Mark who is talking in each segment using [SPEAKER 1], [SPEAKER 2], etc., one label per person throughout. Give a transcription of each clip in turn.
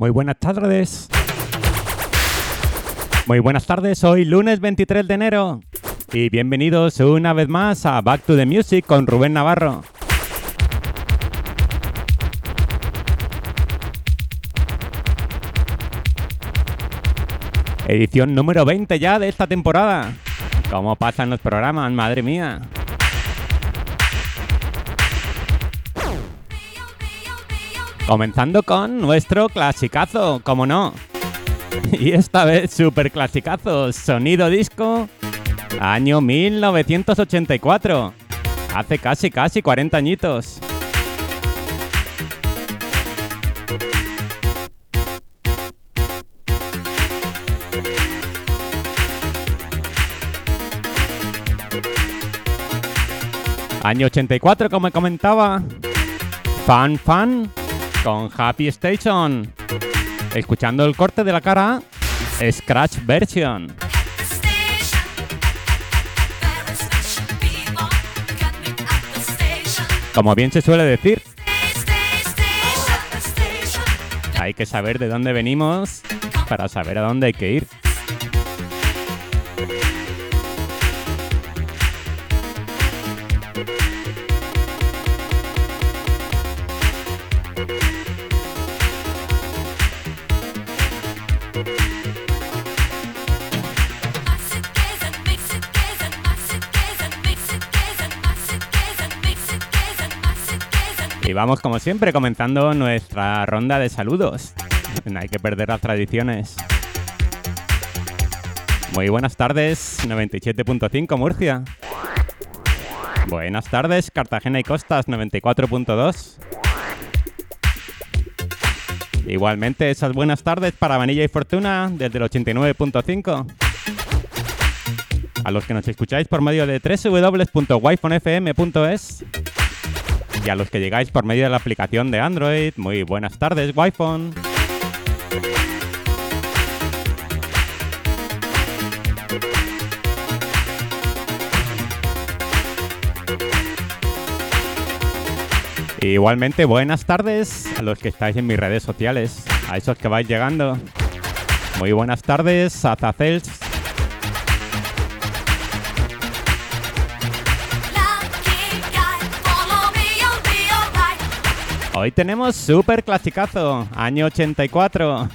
[SPEAKER 1] Muy buenas tardes. Muy buenas tardes, hoy lunes 23 de enero. Y bienvenidos una vez más a Back to the Music con Rubén Navarro. Edición número 20 ya de esta temporada. ¿Cómo pasan los programas? Madre mía. Comenzando con nuestro clasicazo, como no. Y esta vez super clasicazo, sonido disco, año 1984. Hace casi, casi 40 añitos. Año 84, como comentaba. Fan Fan con Happy Station. Escuchando el corte de la cara, Scratch Version. Como bien se suele decir, hay que saber de dónde venimos para saber a dónde hay que ir. Y vamos como siempre comenzando nuestra ronda de saludos. No hay que perder las tradiciones. Muy buenas tardes, 97.5 Murcia. Buenas tardes, Cartagena y Costas, 94.2. Igualmente esas buenas tardes para Vanilla y Fortuna desde el 89.5. A los que nos escucháis por medio de www.wifonfm.es a los que llegáis por medio de la aplicación de Android, muy buenas tardes, Wi-Fi. Igualmente, buenas tardes a los que estáis en mis redes sociales, a esos que vais llegando. Muy buenas tardes, a Hoy tenemos super clasicazo, año 84.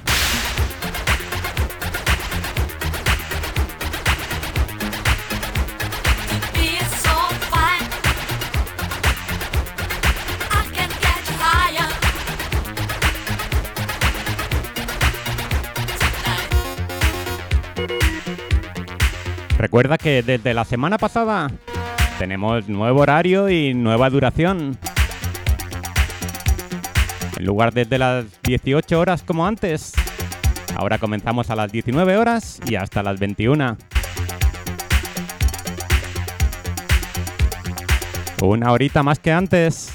[SPEAKER 1] Recuerda que desde la semana pasada tenemos nuevo horario y nueva duración. En lugar desde las 18 horas como antes, ahora comenzamos a las 19 horas y hasta las 21. Una horita más que antes.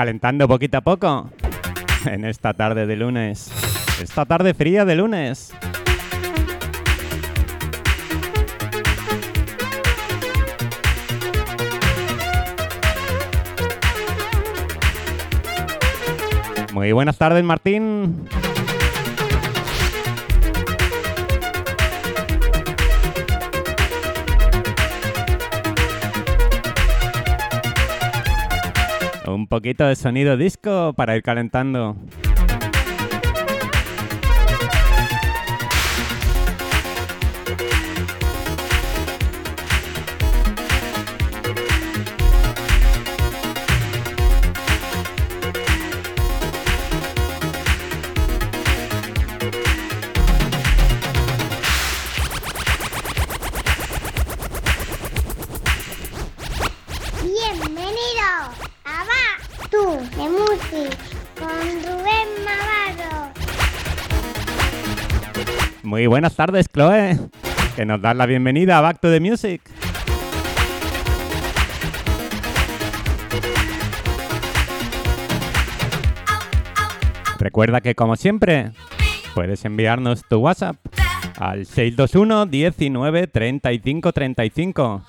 [SPEAKER 1] Calentando poquito a poco en esta tarde de lunes. Esta tarde fría de lunes. Muy buenas tardes, Martín. Poquito de sonido disco para ir calentando. Tardes, Chloe. Que nos das la bienvenida a Back to the Music. Recuerda que como siempre, puedes enviarnos tu WhatsApp al 621 19 35 35.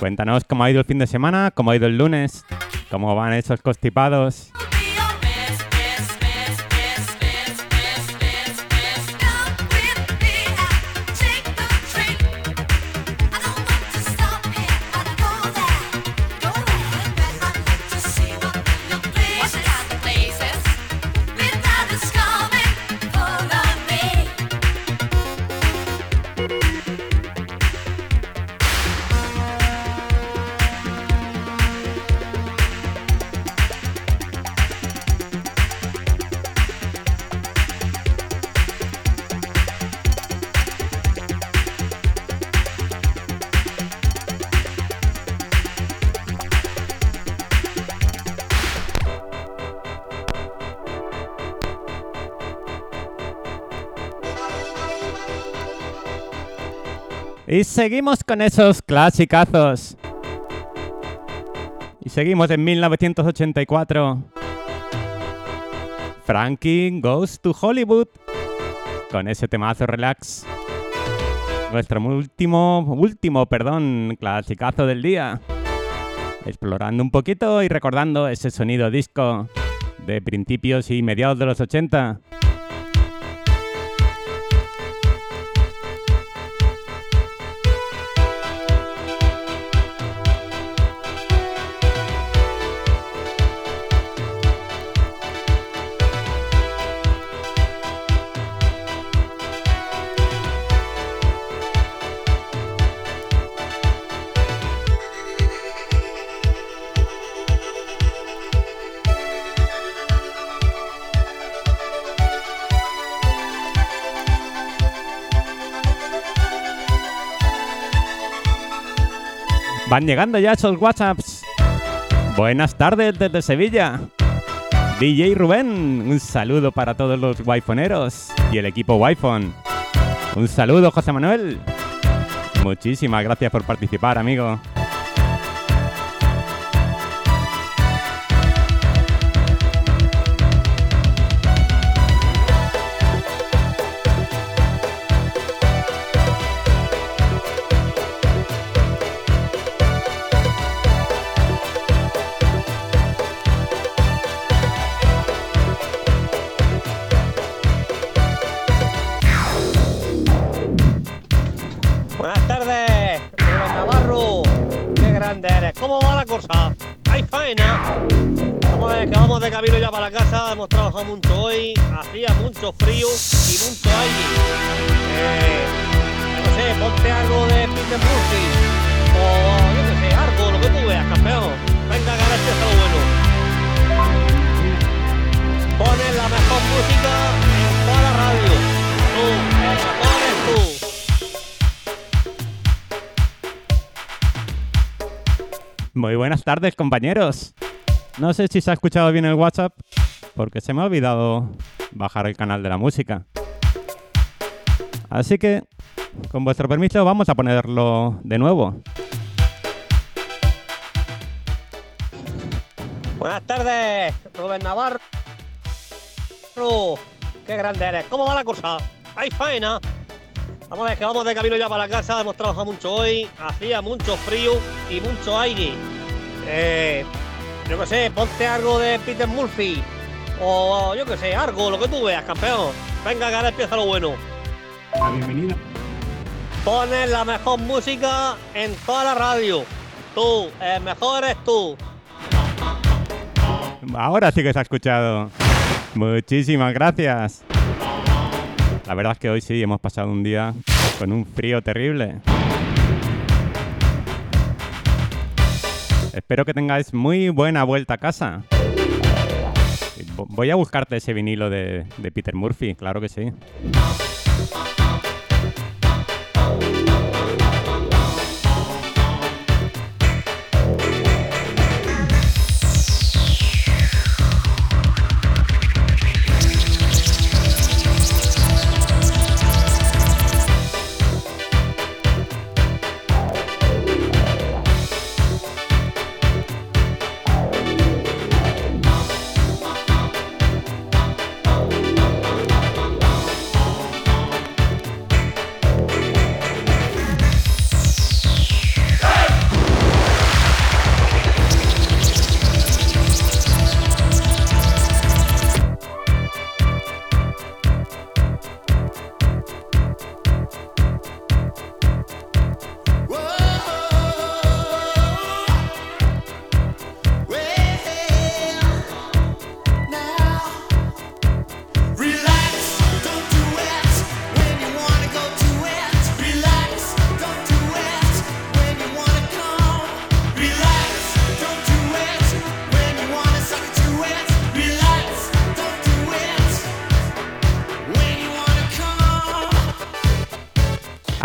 [SPEAKER 1] Cuéntanos cómo ha ido el fin de semana, cómo ha ido el lunes, cómo van esos constipados. Y seguimos con esos clasicazos. Y seguimos en 1984. Frankie Goes to Hollywood. Con ese temazo relax. Nuestro último, último, perdón, clasicazo del día. Explorando un poquito y recordando ese sonido disco de principios y mediados de los 80. Llegando ya esos WhatsApps. Buenas tardes desde Sevilla. DJ Rubén, un saludo para todos los wifoneros y el equipo Wi-Phone. Un saludo, José Manuel. Muchísimas gracias por participar, amigo.
[SPEAKER 2] Para casa. Hemos trabajado mucho hoy. Hacía mucho frío y mucho aire. Eh, no sé, ponte algo de Peter Murphy. O yo qué sé, algo, lo que tú veas, campeón. Venga, ahora empieza lo bueno. Pones la mejor música en toda la radio. Tú, el mejor eres tú.
[SPEAKER 1] Muy buenas tardes, compañeros. No sé si se ha escuchado bien el WhatsApp, porque se me ha olvidado bajar el canal de la música. Así que, con vuestro permiso, vamos a ponerlo de nuevo.
[SPEAKER 2] Buenas tardes, Rubén Navarro. Qué grande eres. ¿Cómo va la cosa? ¿Hay faena? Vamos a ver que vamos de camino ya para la casa. Hemos trabajado mucho hoy. Hacía mucho frío y mucho aire. Eh, yo qué sé, ponte algo de Peter Murphy. O yo qué sé, algo, lo que tú veas, campeón. Venga, que ahora empieza lo bueno.
[SPEAKER 1] La bienvenida.
[SPEAKER 2] Pones la mejor música en toda la radio. Tú, el mejor eres tú.
[SPEAKER 1] Ahora sí que se ha escuchado. Muchísimas gracias. La verdad es que hoy sí hemos pasado un día con un frío terrible. Espero que tengáis muy buena vuelta a casa. Vo- Voy a buscarte ese vinilo de, de Peter Murphy, claro que sí.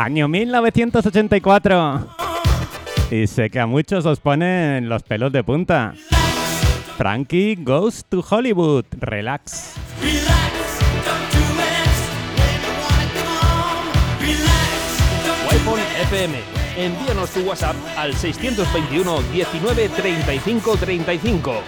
[SPEAKER 3] Año 1984. Y sé que a muchos os ponen los pelos de punta. Frankie goes to Hollywood. Relax.
[SPEAKER 4] iPhone FM. Envíanos tu WhatsApp al 621 19 35 35.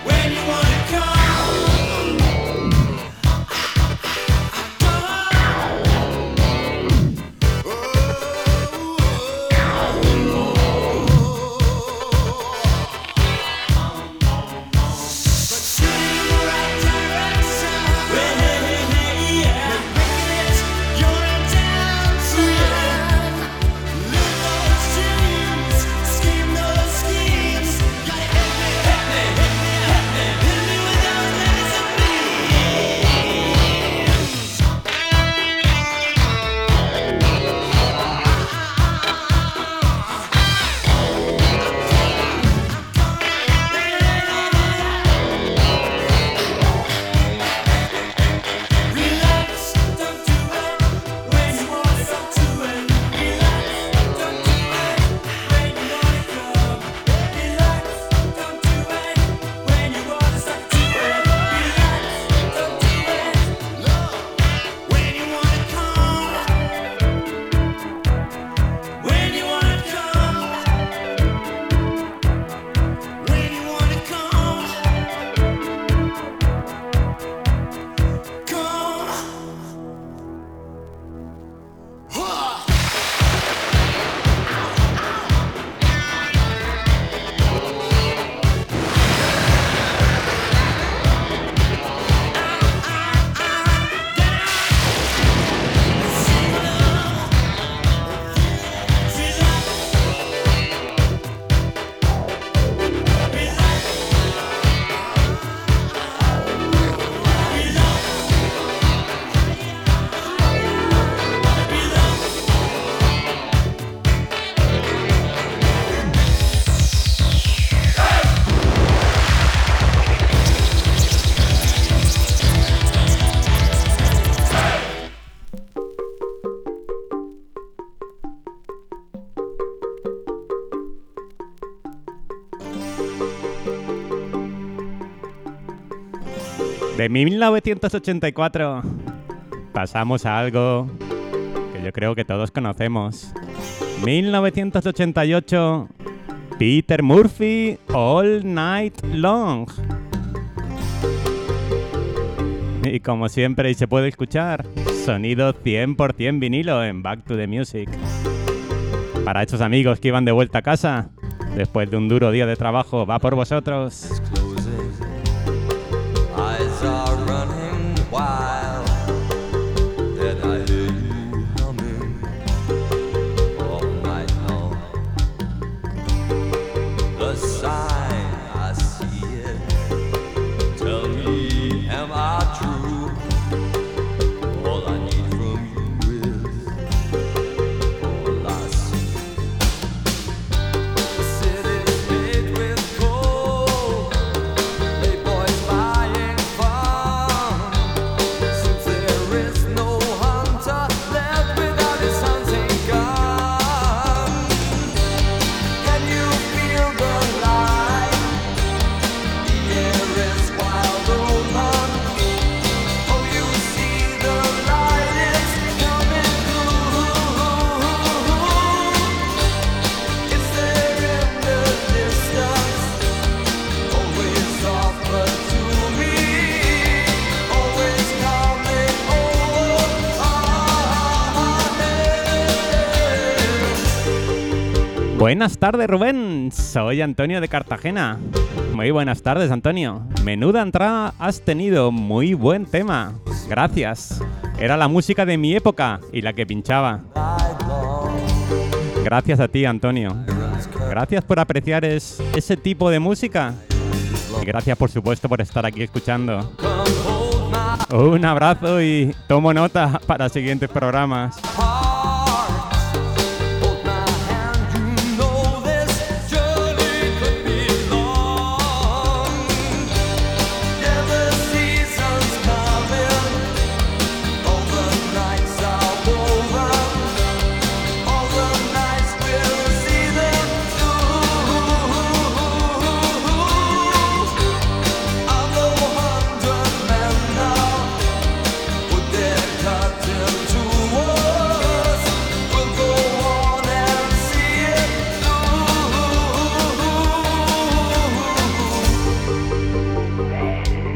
[SPEAKER 3] De 1984 pasamos a algo que yo creo que todos conocemos. 1988, Peter Murphy, All Night Long. Y como siempre, y se puede escuchar, sonido 100% vinilo en Back to the Music. Para estos amigos que iban de vuelta a casa, después de un duro día de trabajo, va por vosotros. Buenas tardes, Rubén. Soy Antonio de Cartagena. Muy buenas tardes, Antonio. Menuda entrada has tenido. Muy buen tema. Gracias. Era la música de mi época y la que pinchaba. Gracias a ti, Antonio. Gracias por apreciar es- ese tipo de música. Y gracias, por supuesto, por estar aquí escuchando. Un abrazo y tomo nota para siguientes programas.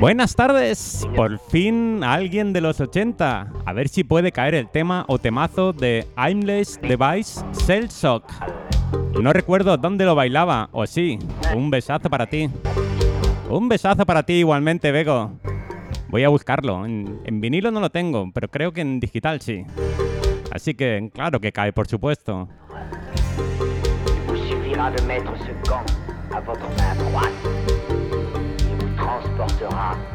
[SPEAKER 1] Buenas tardes, por fin alguien de los 80. A ver si puede caer el tema o temazo de Aimless Device Cell Shock. No recuerdo dónde lo bailaba, o sí, un besazo para ti. Un besazo para ti igualmente, Vego. Voy a buscarlo. En, vinilo no lo tengo, pero creo que en digital sí. Así que claro que cae, por supuesto.
[SPEAKER 3] Ha ha ha!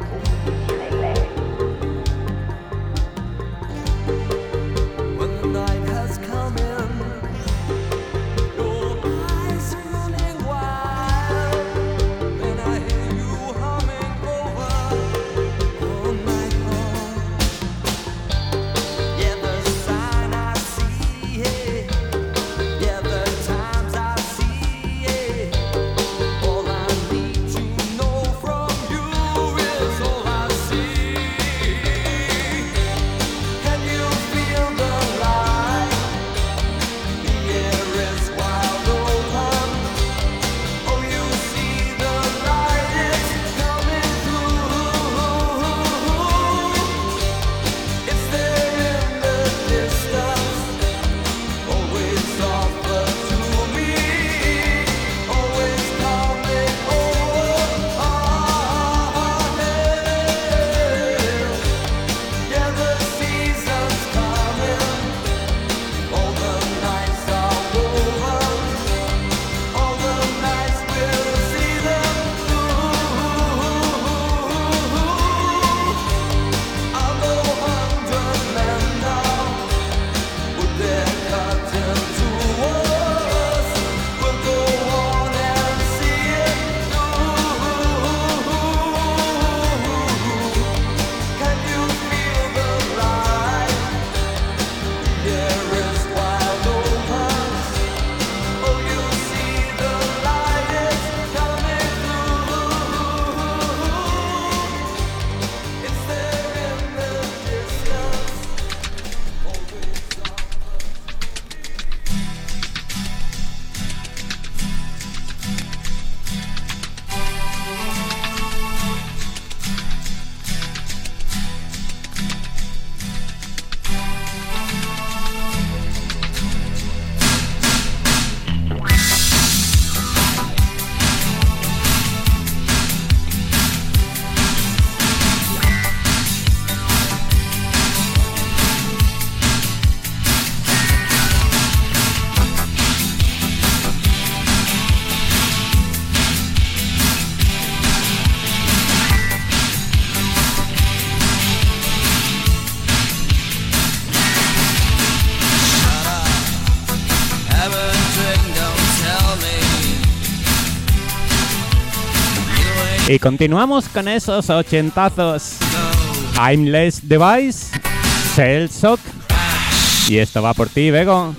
[SPEAKER 1] Y continuamos con esos ochentazos.
[SPEAKER 3] I'm
[SPEAKER 1] Less Device, Cell Shock. Y esto va por ti,
[SPEAKER 3] Vego.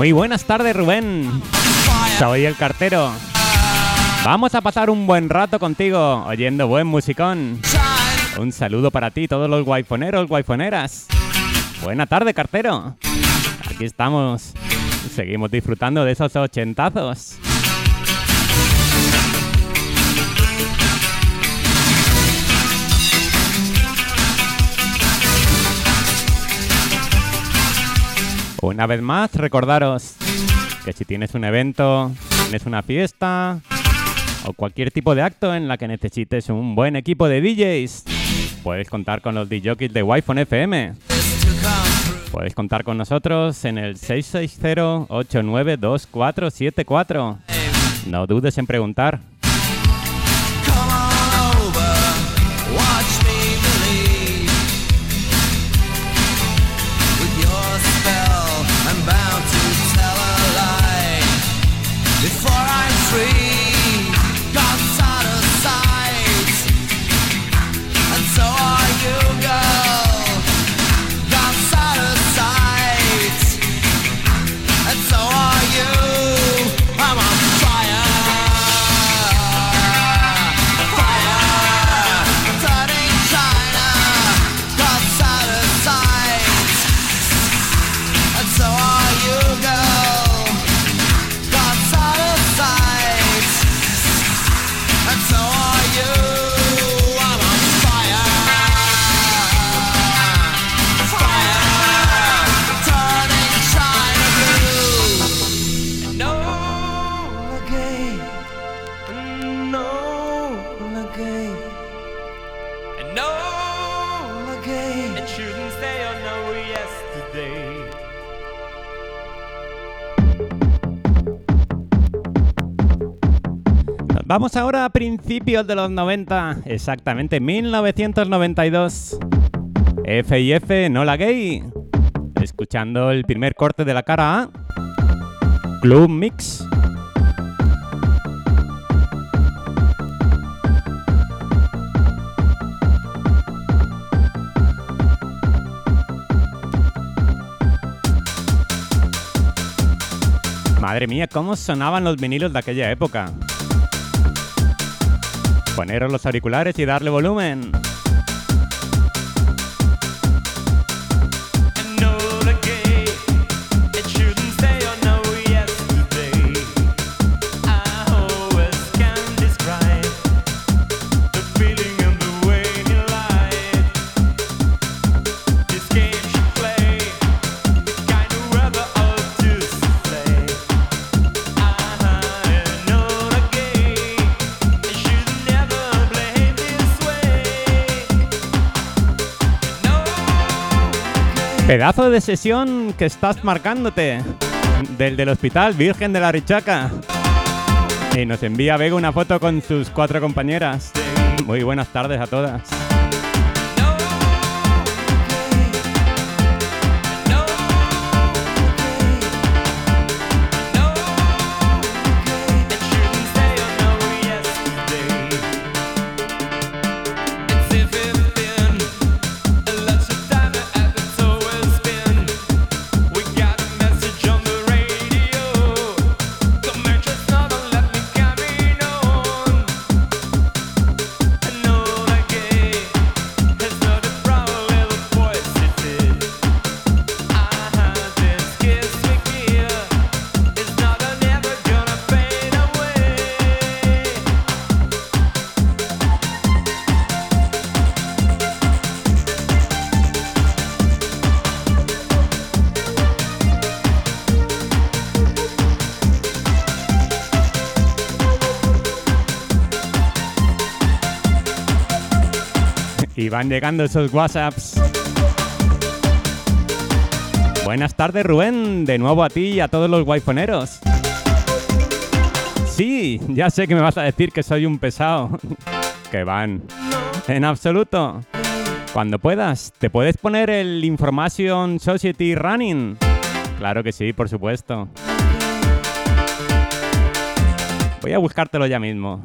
[SPEAKER 1] Muy buenas tardes, Rubén. Soy el cartero. Vamos a pasar un buen rato contigo, oyendo buen musicón. Un saludo para ti, todos los guayfoneros, guayfoneras. Buena tarde, cartero. Aquí estamos. Seguimos disfrutando de esos ochentazos. Una vez más, recordaros que si tienes un evento, tienes una fiesta o cualquier tipo de acto en la que necesites un buen equipo de DJs, puedes contar con los DJs de Wi-Fi FM. Puedes contar con nosotros en el 660-892474. No dudes en preguntar. Vamos ahora a principios de los 90, exactamente 1992. F y F, no la gay. Escuchando el primer corte de la cara A. Club Mix. Madre mía, cómo sonaban los vinilos de aquella época. Poneros los auriculares y darle volumen. Pedazo de sesión que estás marcándote. Del del hospital Virgen de la Richaca. Y nos envía Vega una foto con sus cuatro compañeras. Muy buenas tardes a todas. Van llegando esos WhatsApps. Buenas tardes, Rubén. De nuevo a ti y a todos los guayfoneros. Sí, ya sé que me vas a decir que soy un pesado. que van. En absoluto. Cuando puedas, ¿te puedes poner el Information Society Running? Claro que sí, por supuesto. Voy a buscártelo ya mismo.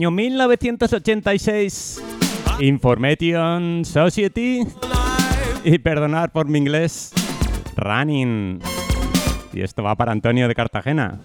[SPEAKER 4] Año 1986. Information Society. Y perdonad por mi inglés. Running. Y esto va para Antonio de Cartagena.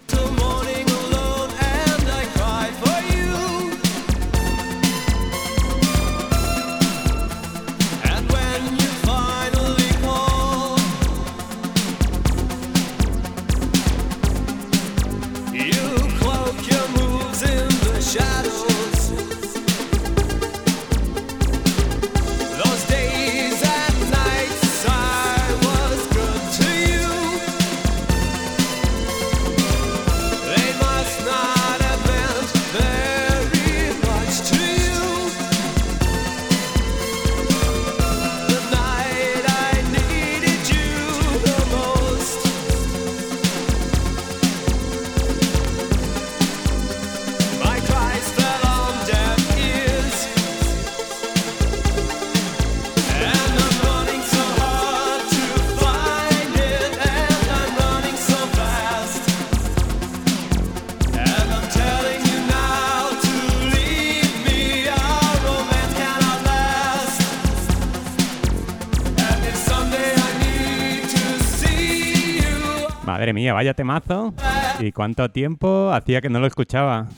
[SPEAKER 4] Madre mía, vaya temazo. ¿Y cuánto tiempo hacía que no lo escuchaba?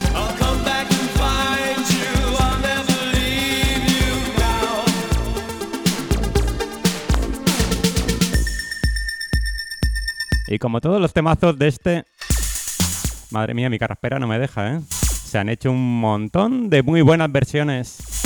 [SPEAKER 4] Y como todos los temazos de este... Madre mía, mi carraspera no me deja, ¿eh? Se han hecho un montón de muy buenas versiones.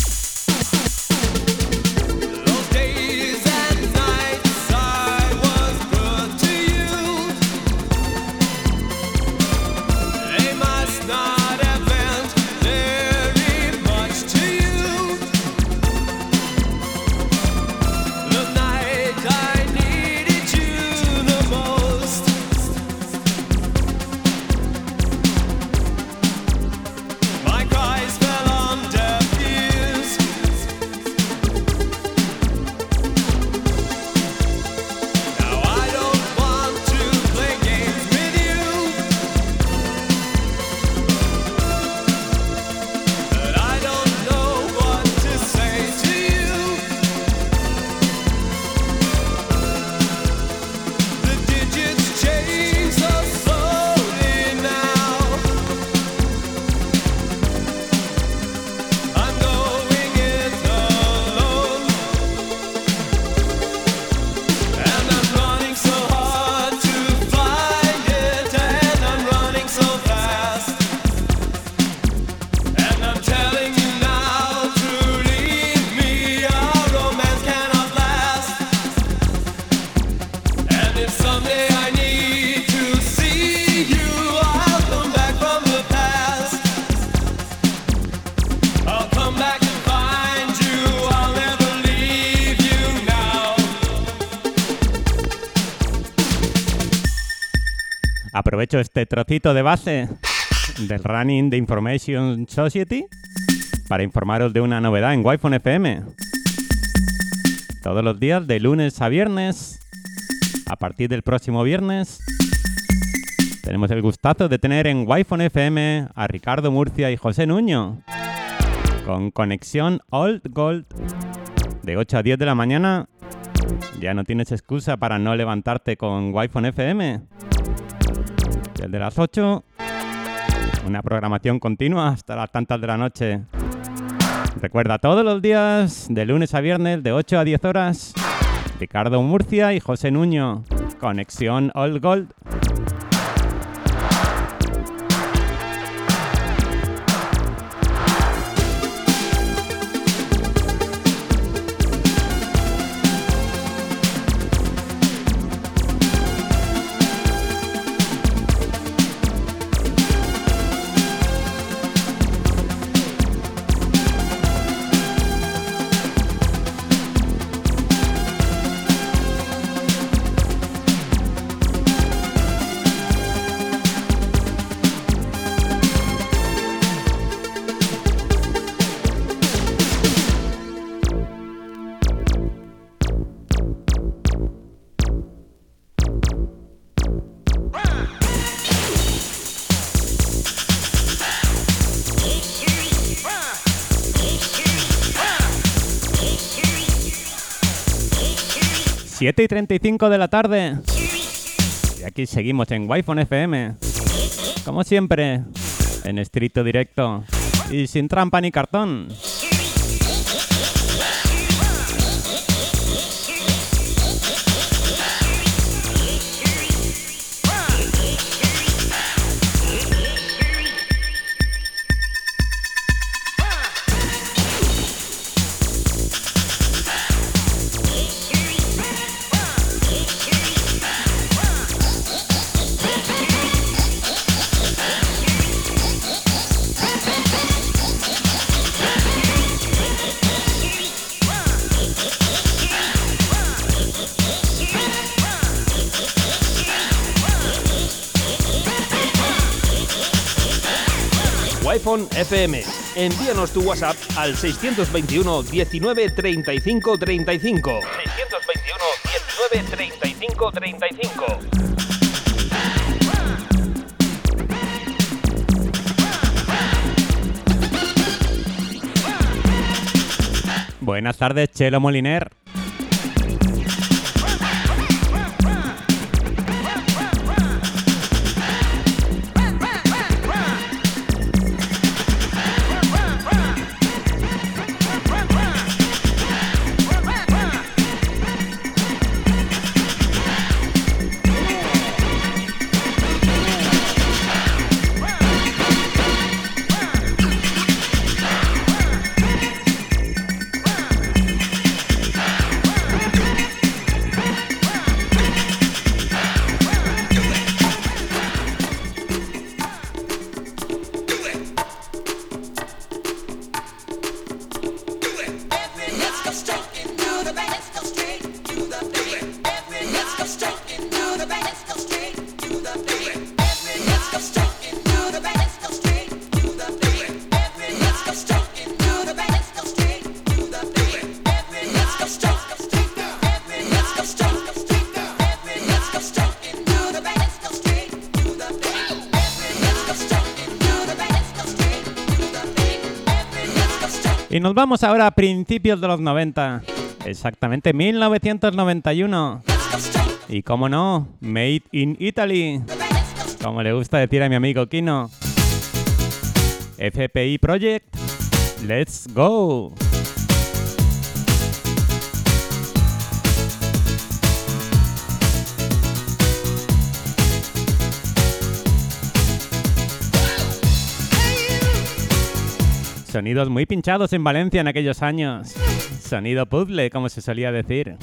[SPEAKER 4] Aprovecho este trocito de base del running de Information Society para informaros de una novedad en Wi-Fi FM. Todos los días, de lunes a viernes, a partir del próximo viernes, tenemos el gustazo de tener en Wi-Fi FM a Ricardo Murcia y José Nuño con conexión Old Gold de 8 a 10 de la mañana. Ya no tienes excusa para no levantarte con Wi-Fi FM. El de las 8, una programación continua hasta las tantas de la noche. Recuerda, todos los días, de lunes a viernes, de 8 a 10 horas, Ricardo Murcia y José Nuño. Conexión All Gold.
[SPEAKER 1] 7 y 35 de la tarde. Y aquí seguimos en Wi-Fi FM. Como siempre, en estricto directo y sin trampa ni cartón.
[SPEAKER 3] Wi-Fi FM. Envíanos tu WhatsApp al 621 19 35 35. 621 19 35 35.
[SPEAKER 1] Buenas tardes, Chelo Moliner. Nos vamos ahora a principios de los 90. Exactamente 1991. Y cómo no, Made in Italy. Como le gusta decir a mi amigo Kino. FPI Project. Let's go. Sonidos muy pinchados en Valencia en aquellos años. Sonido puzzle, como se solía decir.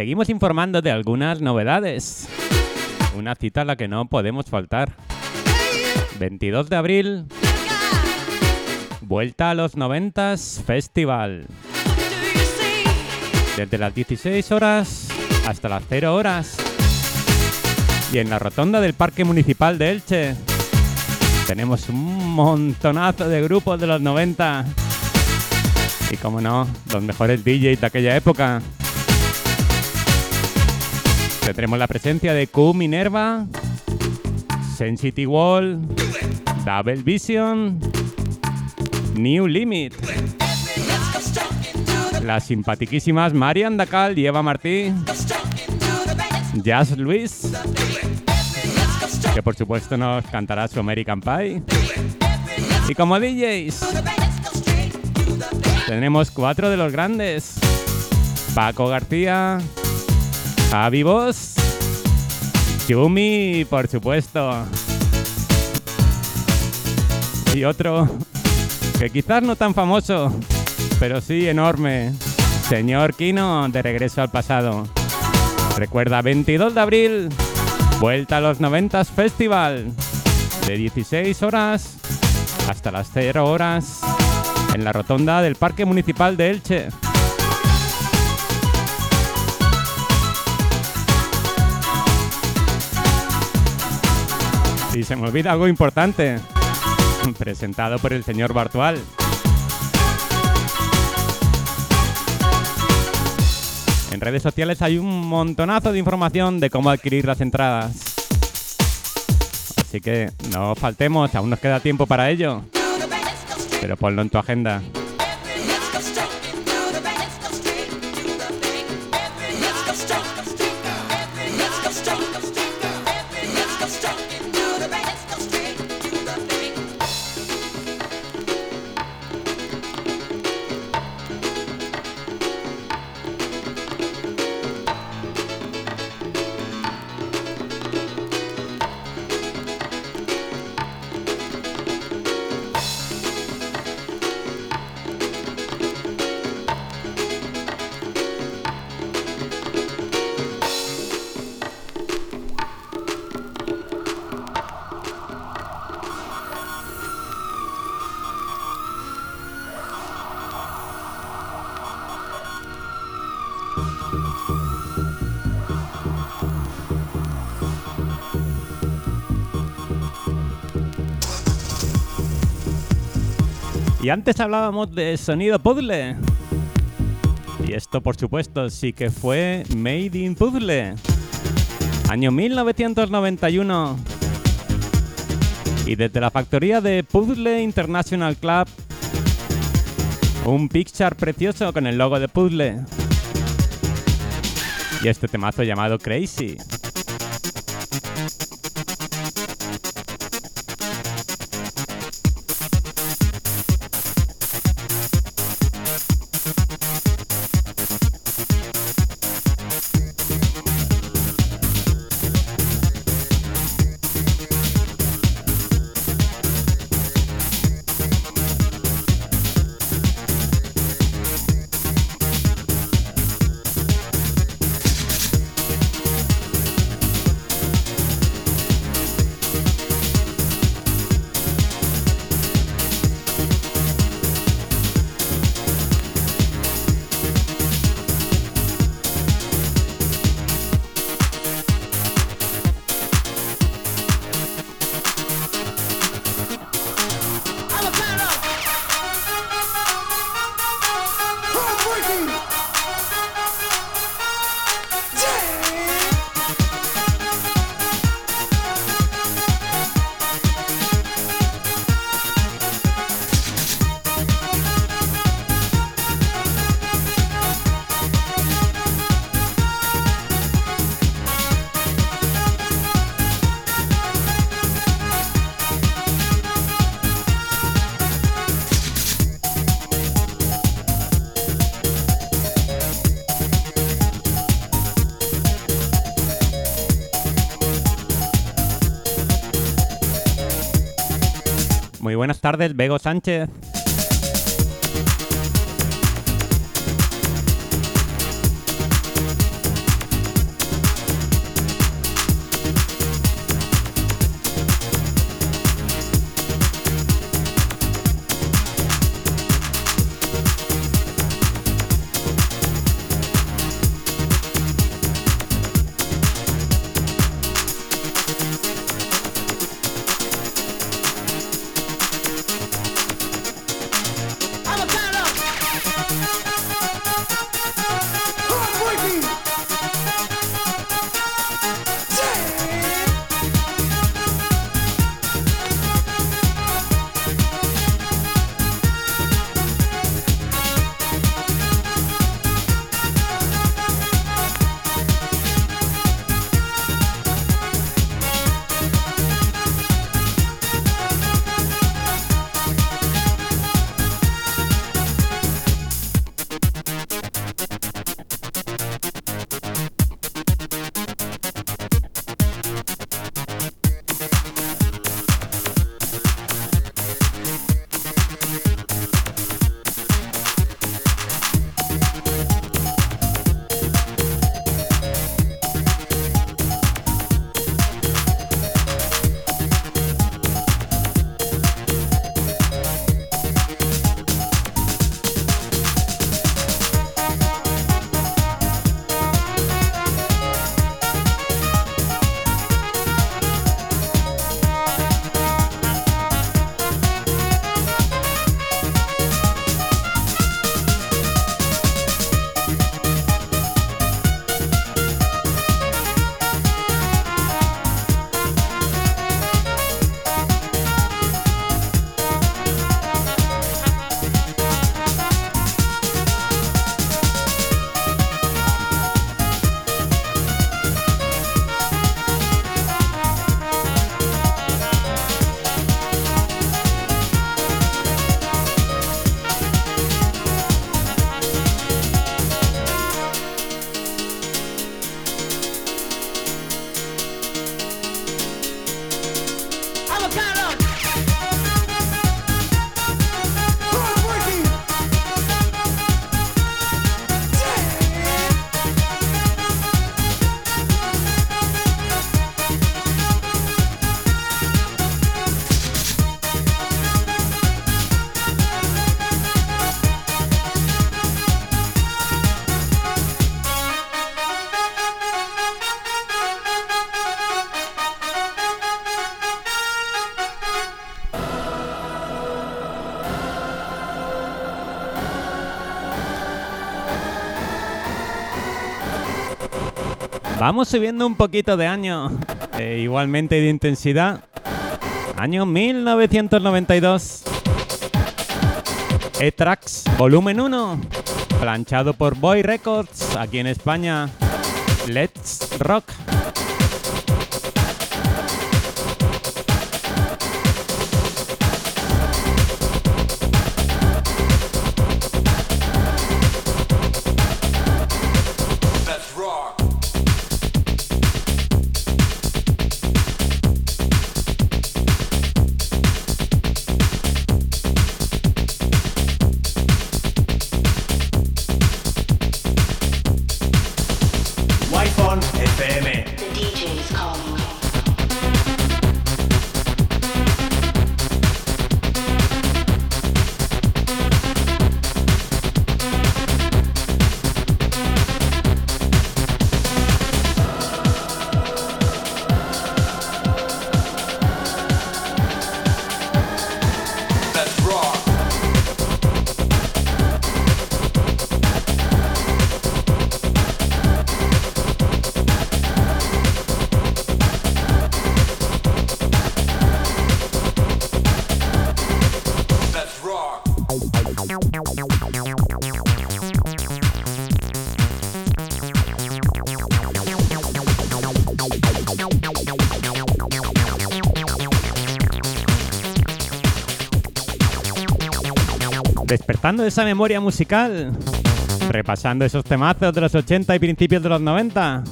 [SPEAKER 1] Seguimos informando de algunas novedades. Una cita a la que no podemos faltar. 22 de abril. Vuelta a los 90 Festival. Desde las 16 horas hasta las 0 horas. Y en la rotonda del Parque Municipal de Elche tenemos un montonazo de grupos de los 90. Y como no, los mejores DJs de aquella época. Tendremos la presencia de Q Minerva, Sensity Wall, Double Vision, New Limit. Las simpatiquísimas Marian Dacal y Eva Martí. Jazz Luis. Que por supuesto nos cantará su American Pie. Y como DJs, tenemos cuatro de los grandes. Paco García, Javi Boss, Yumi, por supuesto. Y otro que quizás no tan famoso, pero sí enorme. Señor Kino, de regreso al pasado. Recuerda, 22 de abril, vuelta a los 90 Festival. De 16 horas hasta las 0 horas en la rotonda del Parque Municipal de Elche. Y se me olvida algo importante. Presentado por el señor Bartual. En redes sociales hay un montonazo de información de cómo adquirir las entradas. Así que no faltemos, aún nos queda tiempo para ello. Pero ponlo en tu agenda. Antes hablábamos de sonido puzzle. Y esto, por supuesto, sí que fue Made in Puzzle. Año 1991. Y desde la factoría de Puzzle International Club, un picture precioso con el logo de Puzzle. Y este temazo llamado Crazy. Tardes, Bego Sánchez. Vamos subiendo un poquito de año, e igualmente de intensidad. Año 1992. E-Tracks, volumen 1, planchado por Boy Records, aquí en España. Let's Rock. Despertando esa memoria musical. Repasando esos temazos de los 80 y principios de los 90.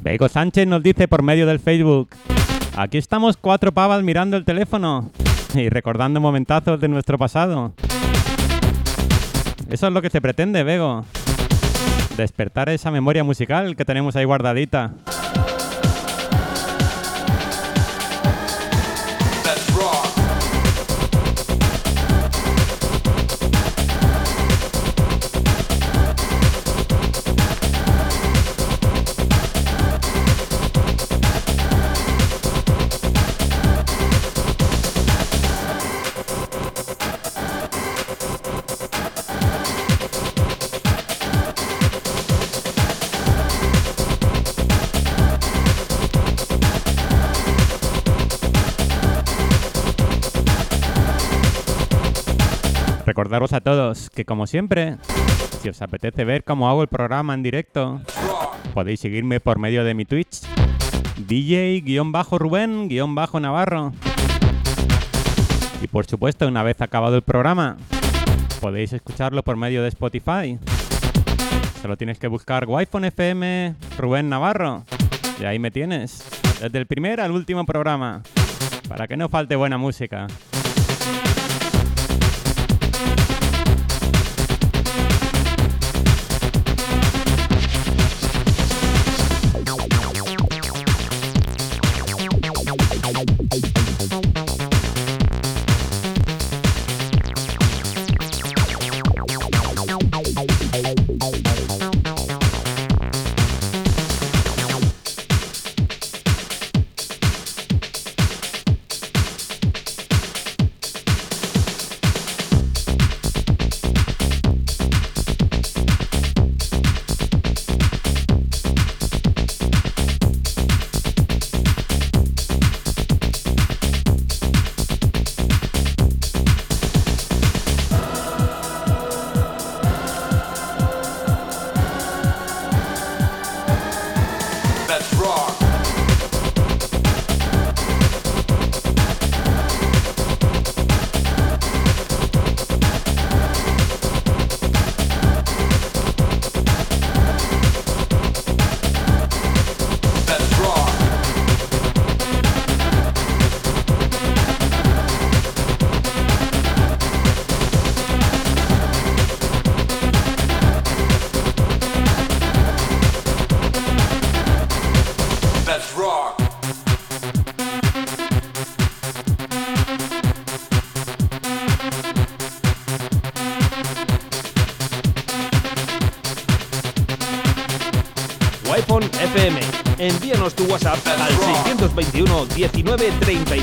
[SPEAKER 1] Bego Sánchez nos dice por medio del Facebook. Aquí estamos cuatro pavas mirando el teléfono y recordando momentazos de nuestro pasado. Eso es lo que se pretende, Bego despertar esa memoria musical que tenemos ahí guardadita. Recordaros a todos que como siempre, si os apetece ver cómo hago el programa en directo, podéis seguirme por medio de mi Twitch, DJ-Rubén-Navarro. Y por supuesto, una vez acabado el programa, podéis escucharlo por medio de Spotify. Solo tienes que buscar Wi-Fi FM Rubén Navarro. Y ahí me tienes. Desde el primer al último programa. Para que no falte buena música.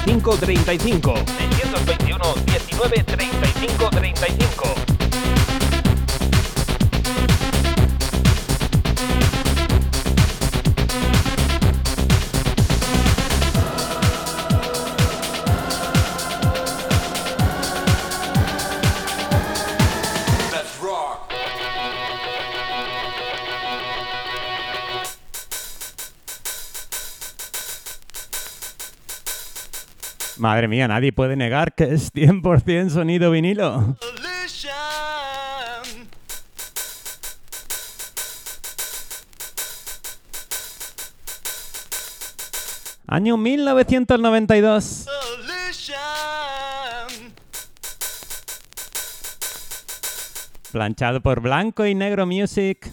[SPEAKER 4] 35 35. 621 19 35 35.
[SPEAKER 1] Madre mía, nadie puede negar que es 100% sonido vinilo. Año 1992.
[SPEAKER 5] Solution.
[SPEAKER 1] Planchado por Blanco y Negro Music.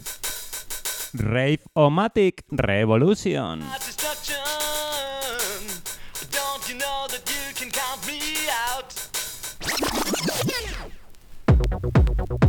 [SPEAKER 1] Rave O-Matic Revolution.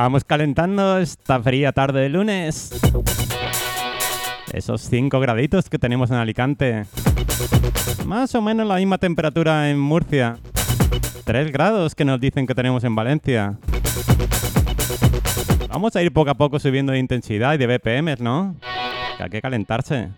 [SPEAKER 1] Vamos calentando esta fría tarde de lunes. Esos 5 graditos que tenemos en Alicante. Más o menos la misma temperatura en Murcia. 3 grados que nos dicen que tenemos en Valencia. Vamos a ir poco a poco subiendo de intensidad y de BPMs, ¿no? Que hay que calentarse.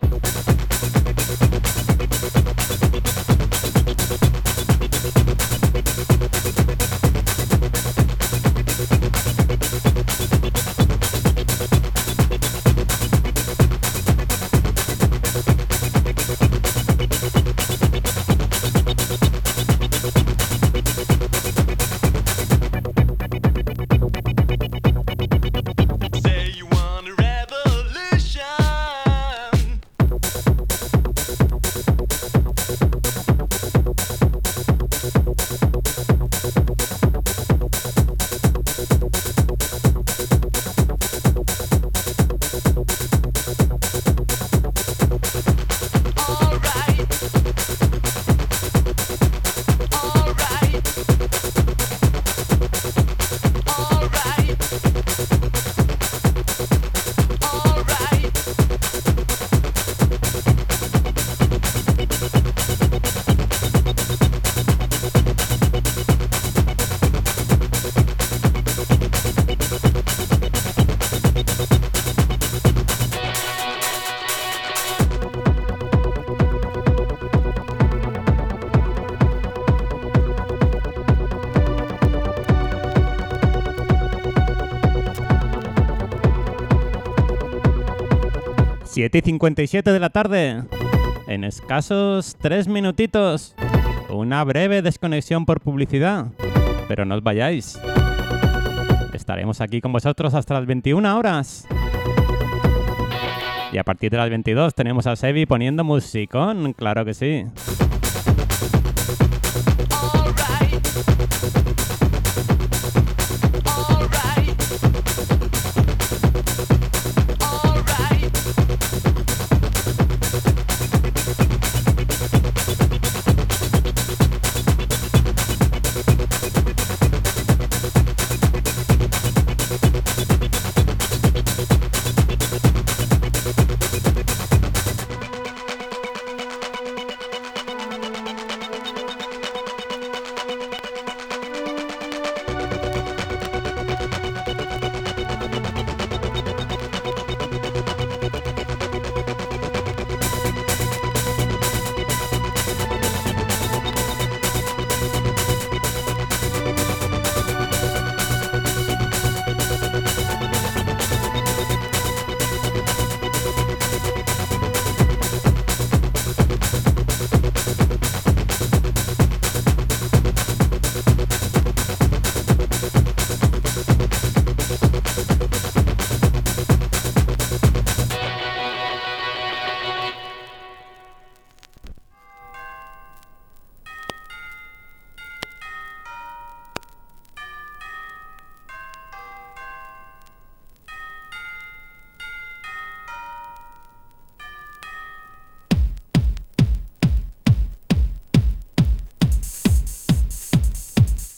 [SPEAKER 1] 7 y 57 de la tarde. En escasos 3 minutitos. Una breve desconexión por publicidad. Pero no os vayáis. Estaremos aquí con vosotros hasta las 21 horas. Y a partir de las 22 tenemos a Sebi poniendo musicón, claro que sí.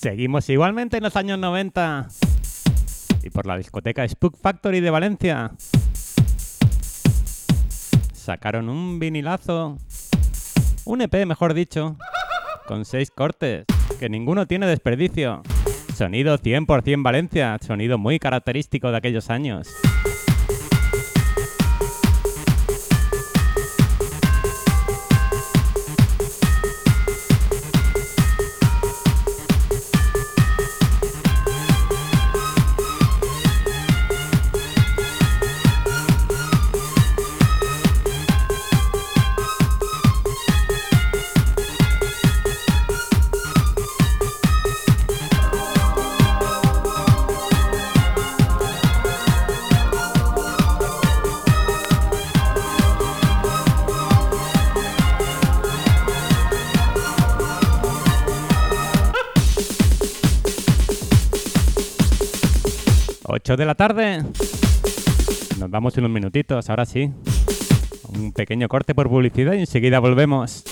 [SPEAKER 1] Seguimos igualmente en los años 90 y por la discoteca Spook Factory de Valencia. Sacaron un vinilazo, un EP mejor dicho, con seis cortes, que ninguno tiene desperdicio. Sonido 100% Valencia, sonido muy característico de aquellos años. De la tarde. Nos vamos en unos minutitos, ahora sí. Un pequeño corte por publicidad y enseguida volvemos.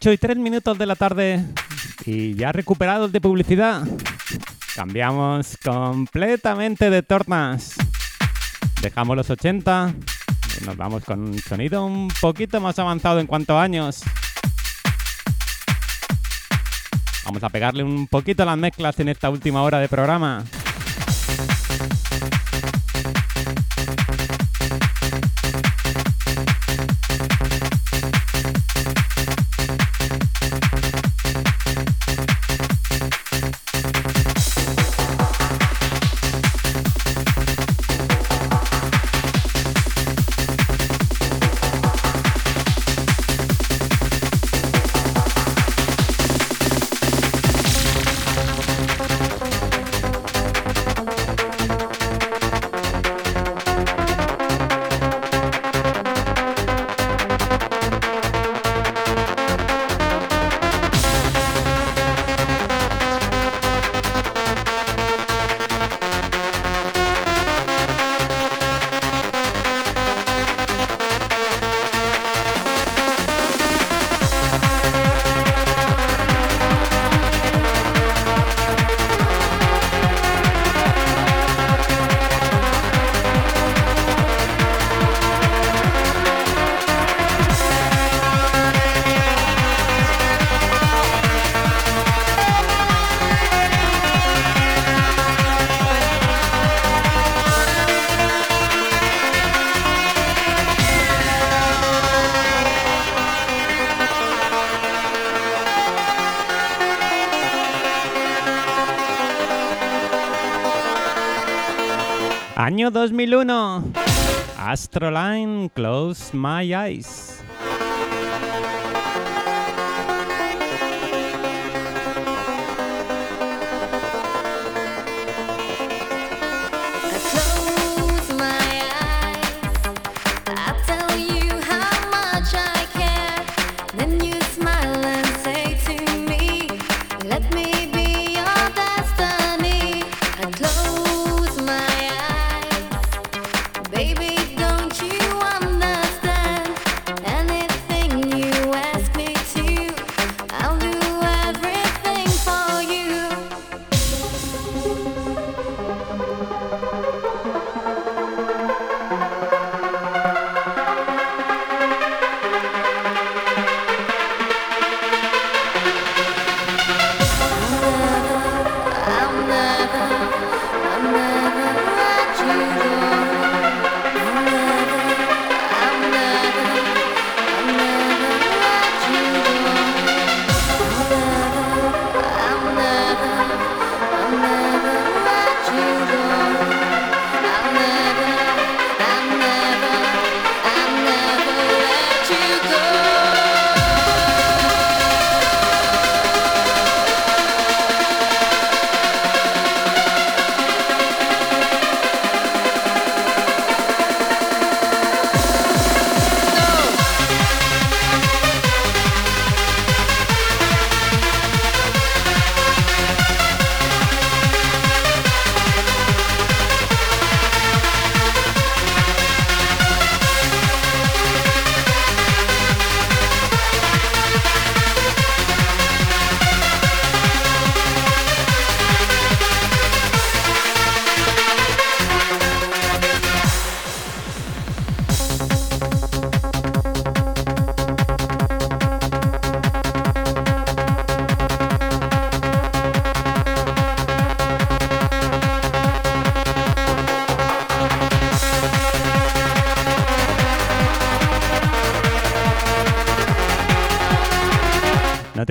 [SPEAKER 1] Ocho y tres minutos de la tarde y ya recuperados de publicidad. Cambiamos completamente de tornas. Dejamos los 80 y nos vamos con un sonido un poquito más avanzado en cuanto a años. Vamos a pegarle un poquito a las mezclas en esta última hora de programa.
[SPEAKER 6] 21. Astroline, close my eyes.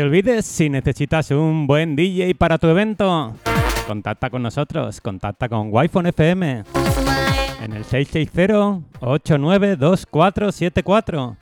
[SPEAKER 6] olvides, si necesitas un buen DJ para tu evento, contacta con nosotros, contacta con Wi-Fi FM en el 660-892474.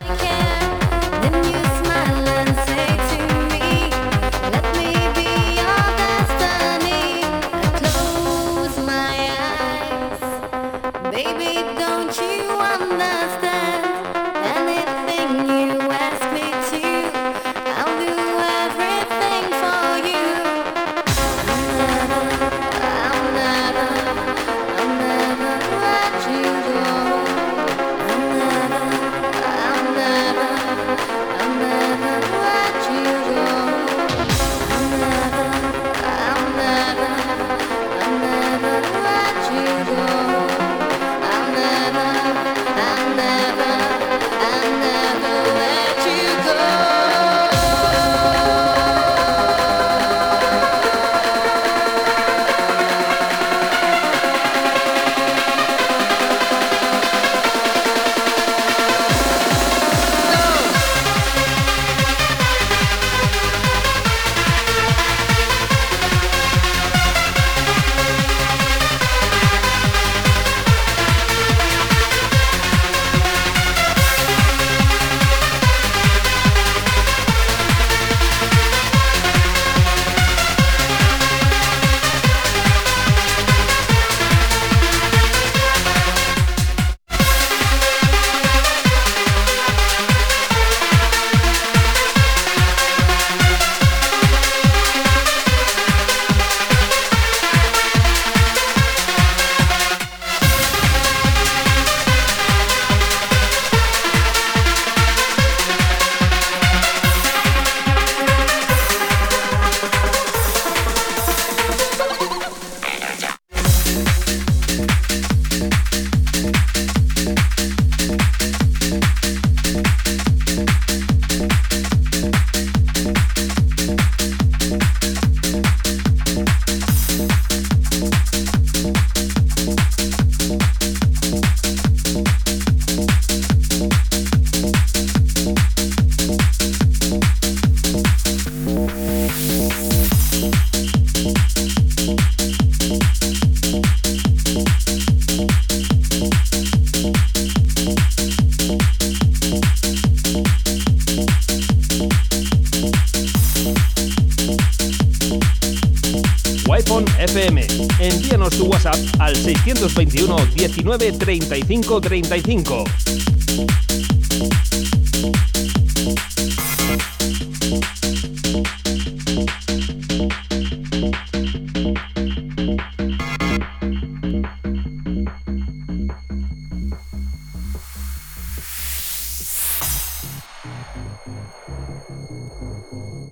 [SPEAKER 3] 621 19 35 35.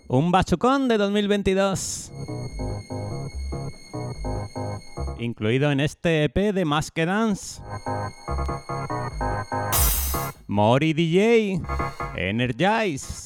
[SPEAKER 6] Un bachucón de 2022. Incluido en este EP de Más que Dance. Mori DJ. Energize.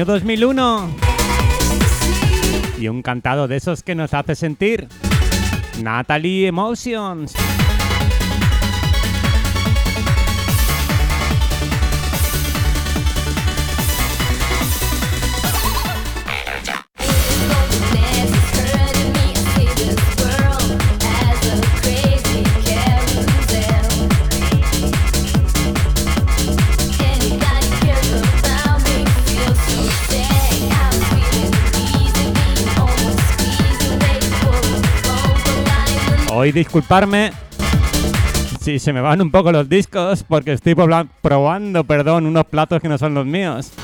[SPEAKER 6] Año 2001. Y un cantado de esos que nos hace sentir. Natalie Emotions. Hoy disculparme si se me van un poco los discos porque estoy probando, perdón, unos platos que no son los míos.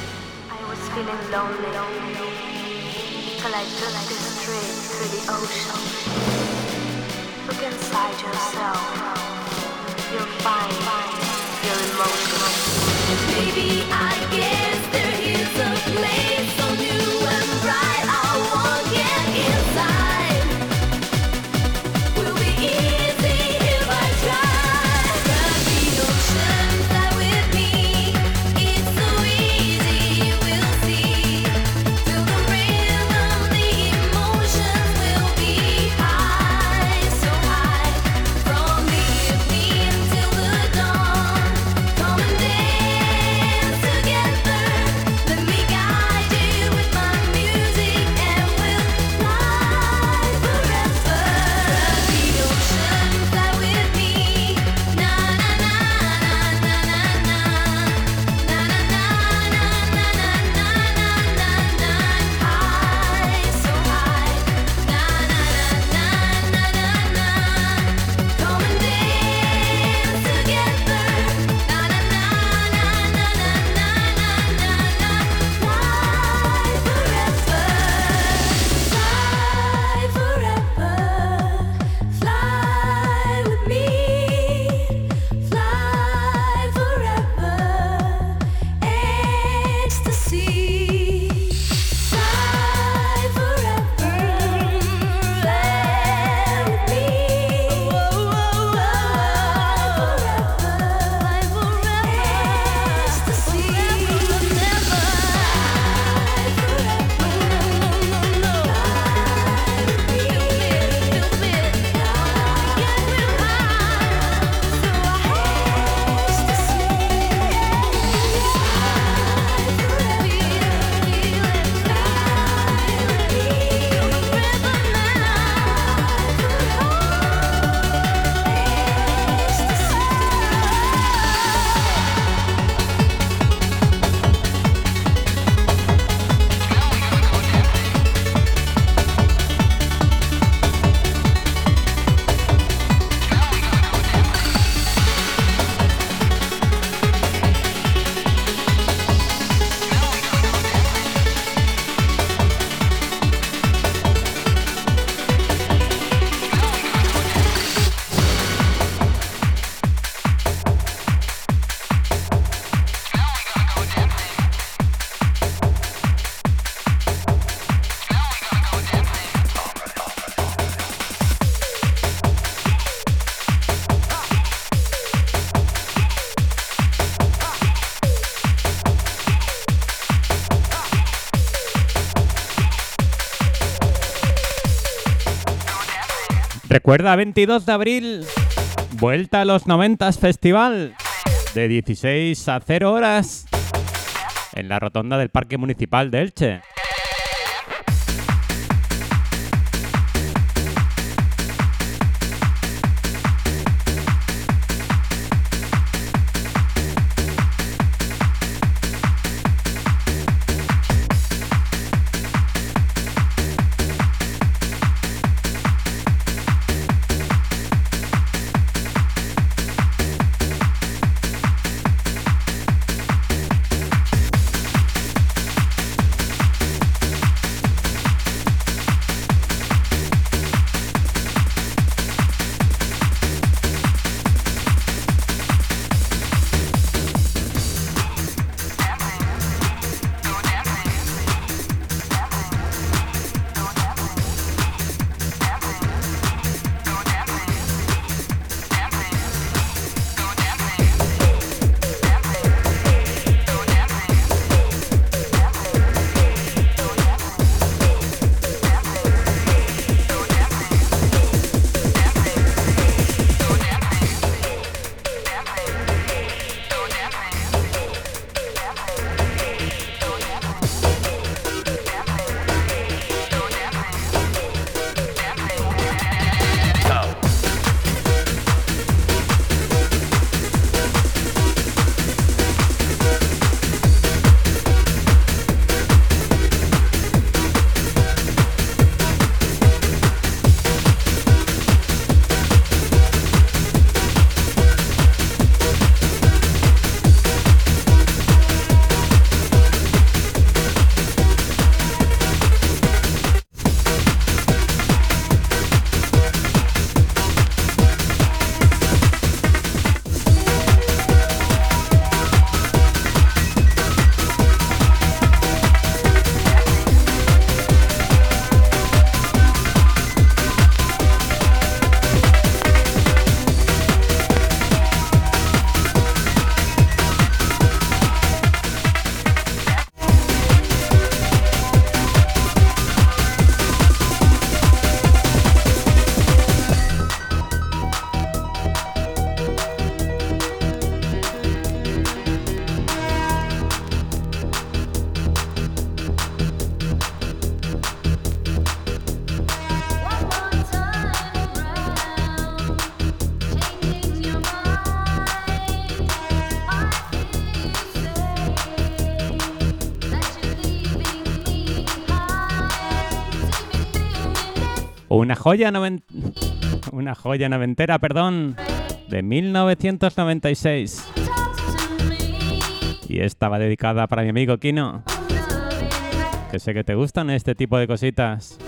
[SPEAKER 1] Recuerda, 22 de abril, vuelta a los 90 Festival, de 16 a 0 horas, en la rotonda del Parque Municipal de Elche. Joya noven- Una joya noventera, perdón. De 1996. Y esta va dedicada para mi amigo Kino. Que sé que te gustan este tipo de cositas.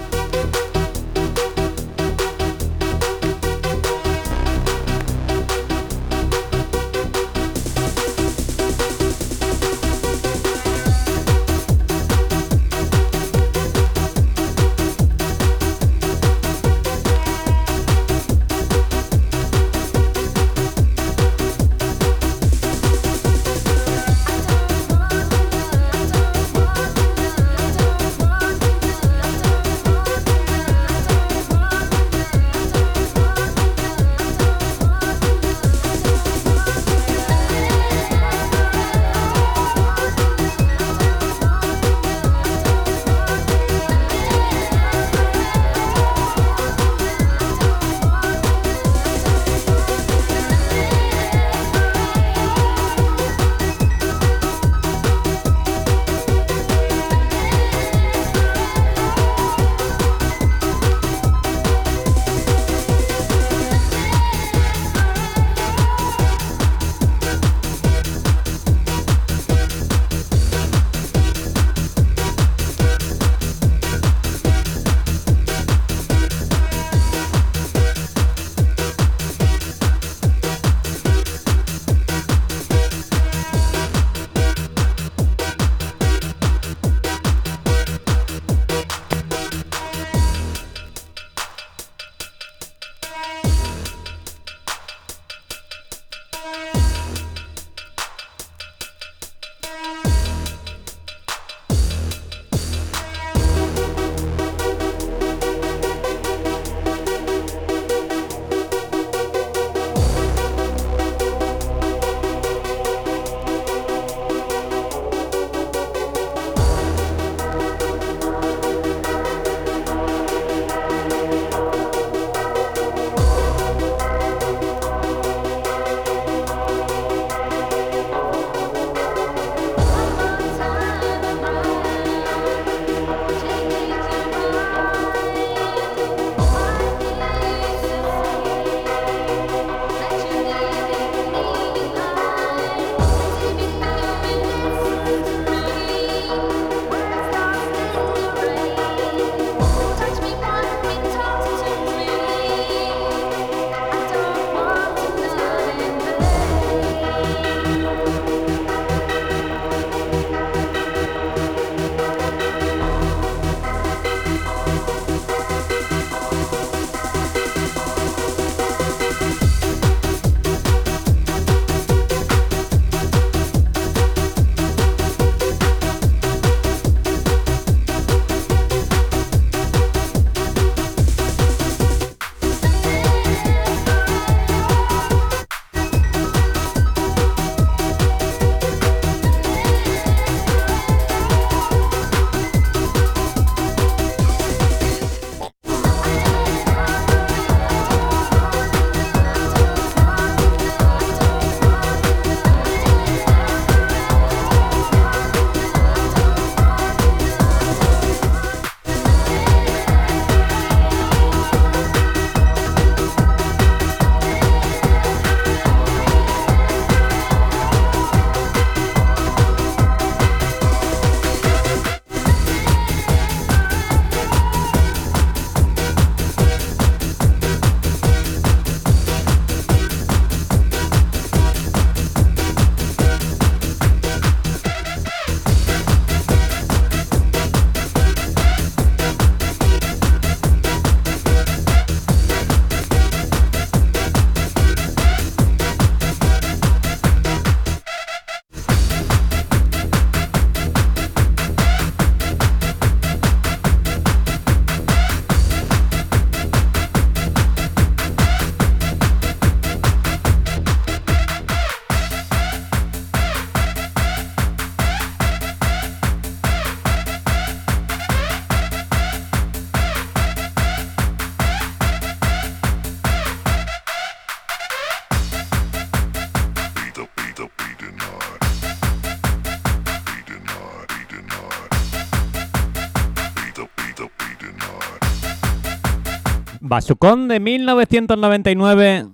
[SPEAKER 7] Basucón de 1999,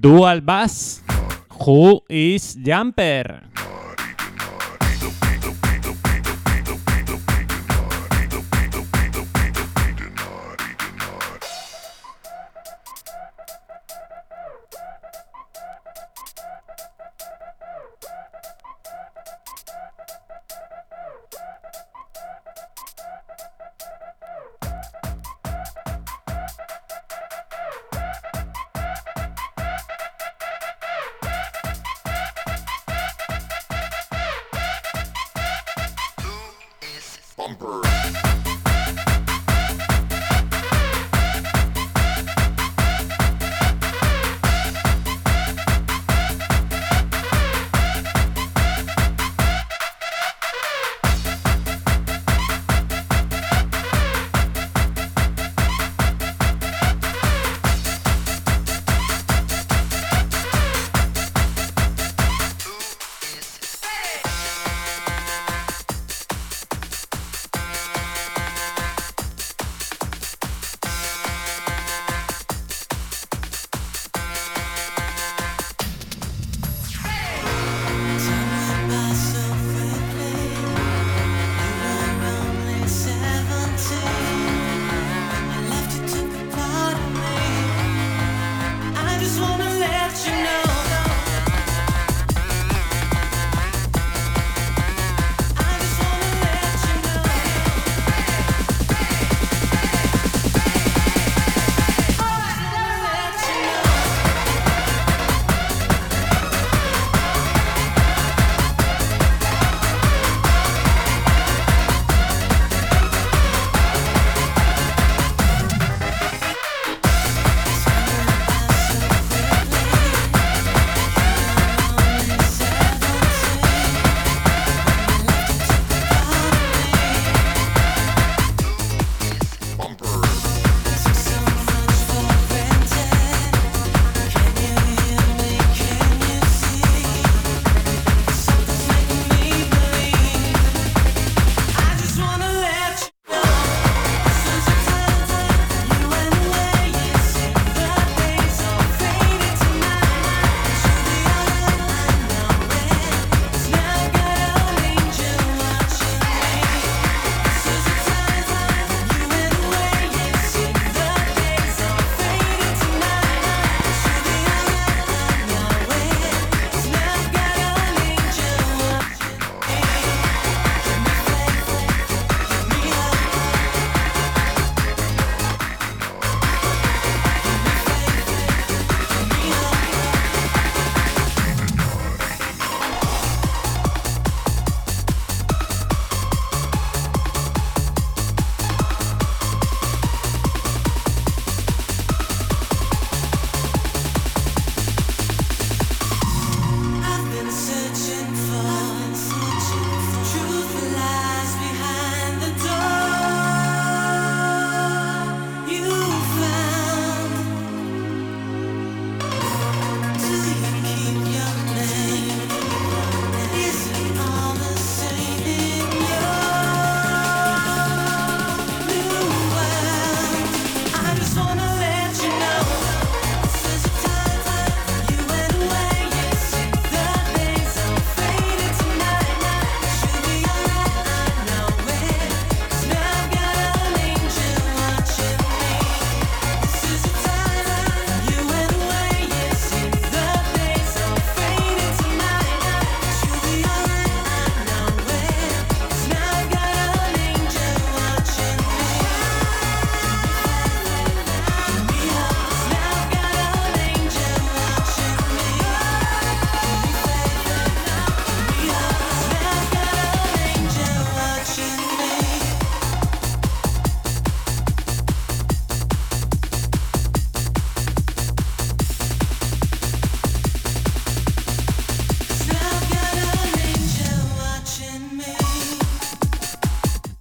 [SPEAKER 7] Dual Bass, Who is Jumper.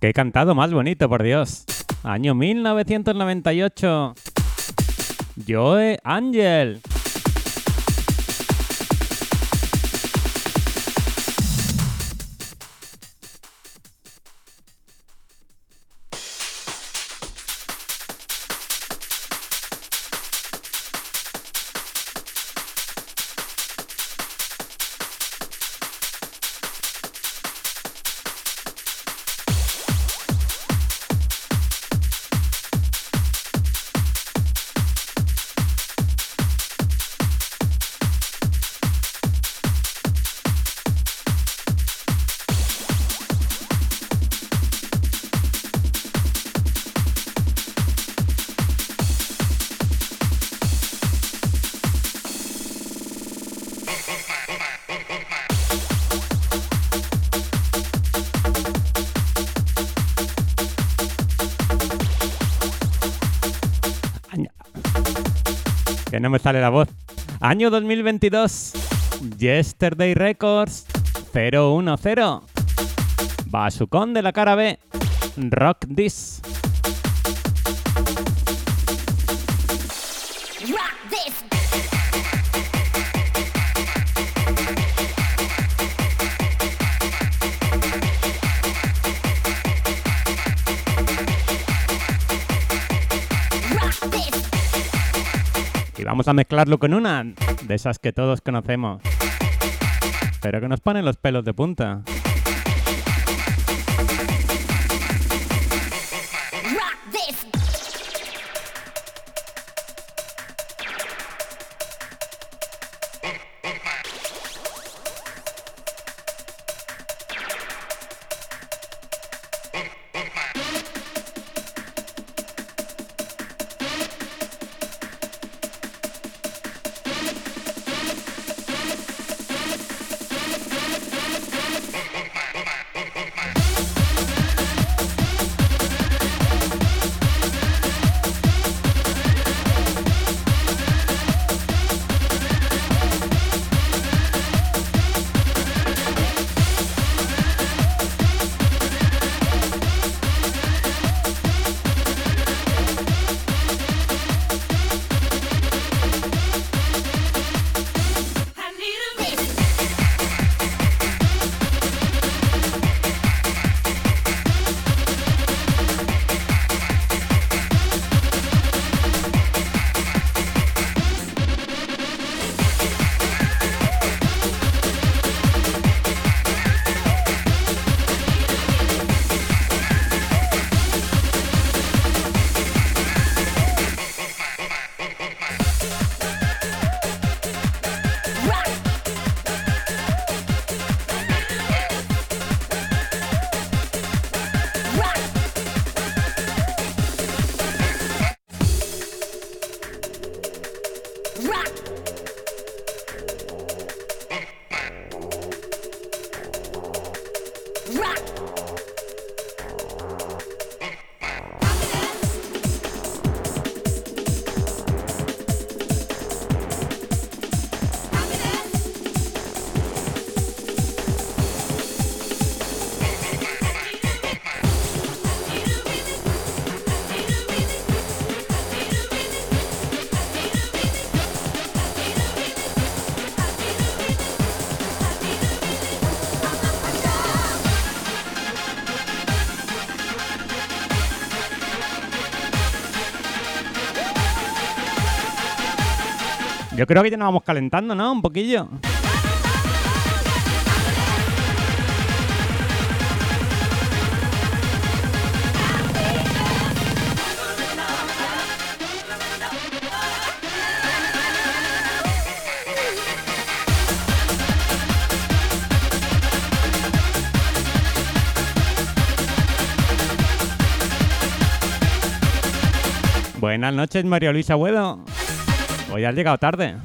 [SPEAKER 1] Que
[SPEAKER 7] he cantado más bonito, por Dios. Año 1998. Joe Angel.
[SPEAKER 1] Sale la voz. Año 2022. Yesterday Records 010. Basucón de la cara B. Rock This. Vamos a mezclarlo con una de esas que todos conocemos. Pero que nos ponen los pelos de punta. Creo que ya nos vamos calentando, ¿no? Un poquillo. Buenas noches, María Luisa Agüedo. Hoy has llegado tarde.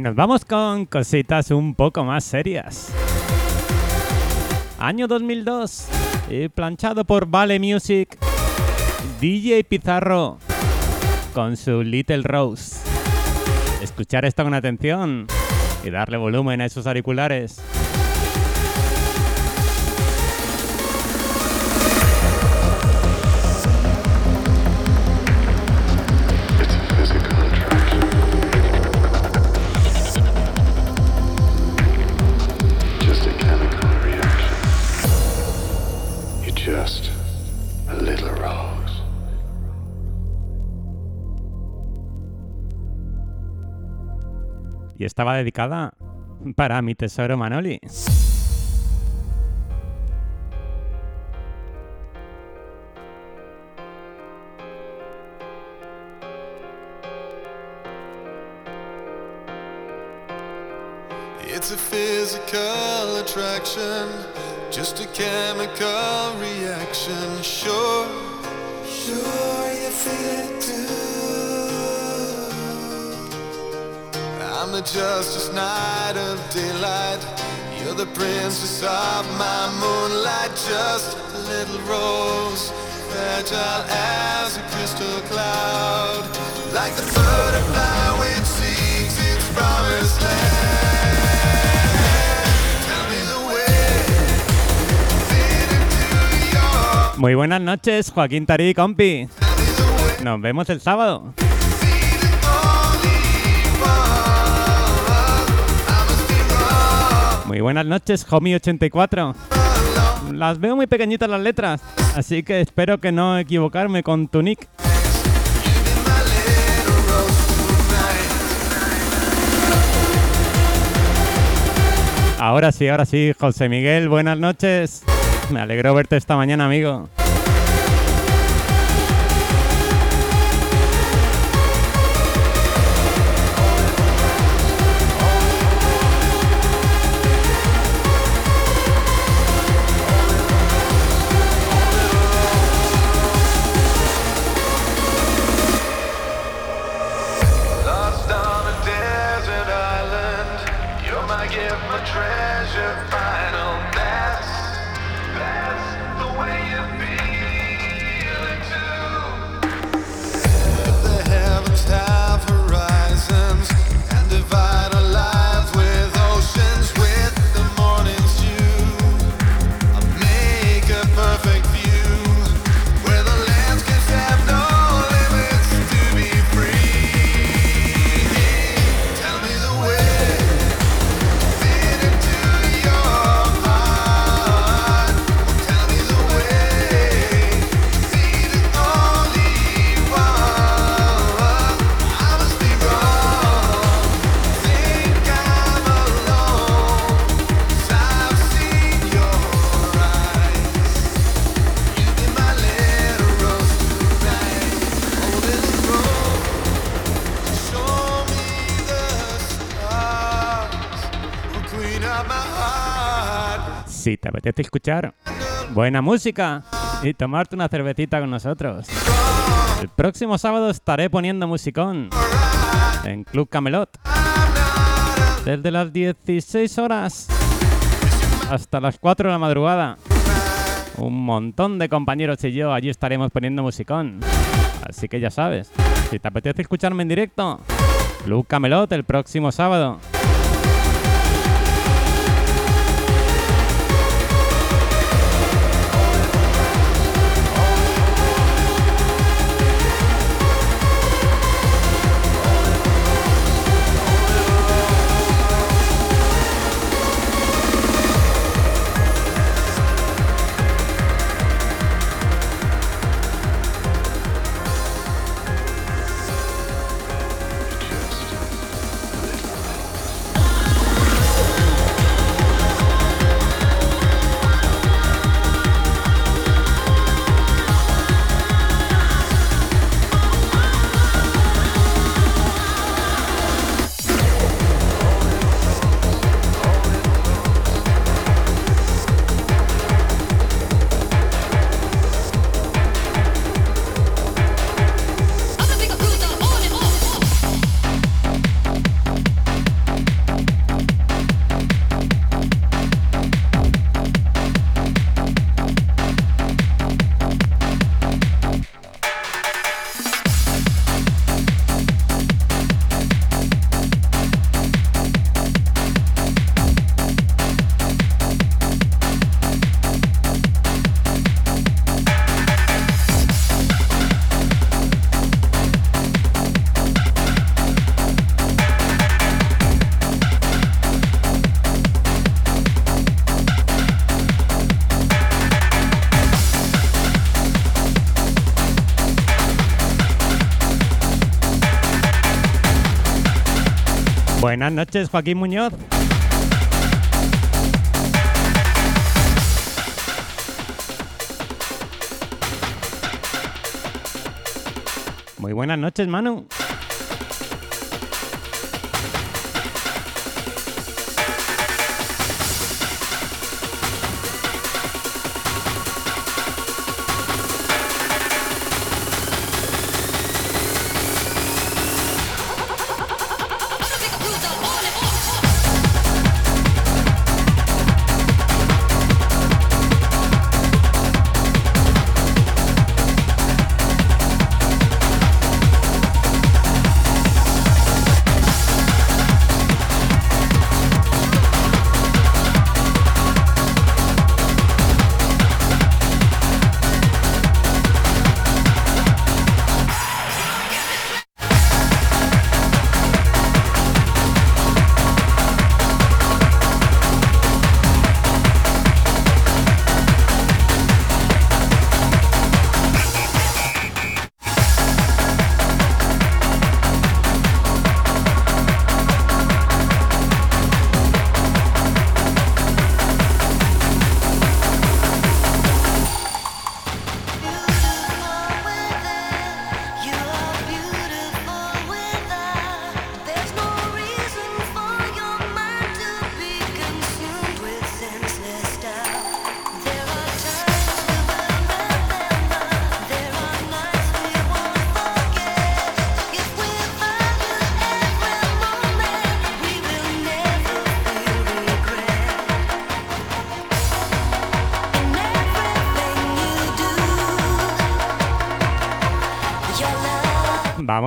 [SPEAKER 1] Y nos vamos con cositas un poco más serias. Año 2002. y planchado por Vale Music. DJ Pizarro. Con su Little Rose. Escuchar esto con atención. Y darle volumen a esos auriculares. Y estaba dedicada para mi tesoro Manoli.
[SPEAKER 8] It's a physical attraction, just a chemical reaction. Sure, sure you feel it too. I'm the Justice Knight of daylight. You're the princess of my moonlight, just a little rose, fragile as a crystal cloud, like the butterfly which seeks its promised land.
[SPEAKER 1] Muy buenas noches, Joaquín Tarí, compi. Nos vemos el sábado. Muy buenas noches, Homie84. Las veo muy pequeñitas las letras, así que espero que no equivocarme con tu nick. Ahora sí, ahora sí, José Miguel, buenas noches. Me alegro verte esta mañana, amigo.
[SPEAKER 7] Escuchar buena música y tomarte una cervecita con nosotros. El próximo sábado estaré poniendo musicón en Club Camelot. Desde las 16 horas hasta las 4 de la madrugada. Un montón de compañeros y yo allí estaremos poniendo musicón. Así que ya sabes, si te apetece escucharme en directo, Club Camelot el próximo sábado. Noches, Joaquín Muñoz. Muy buenas noches, Manu.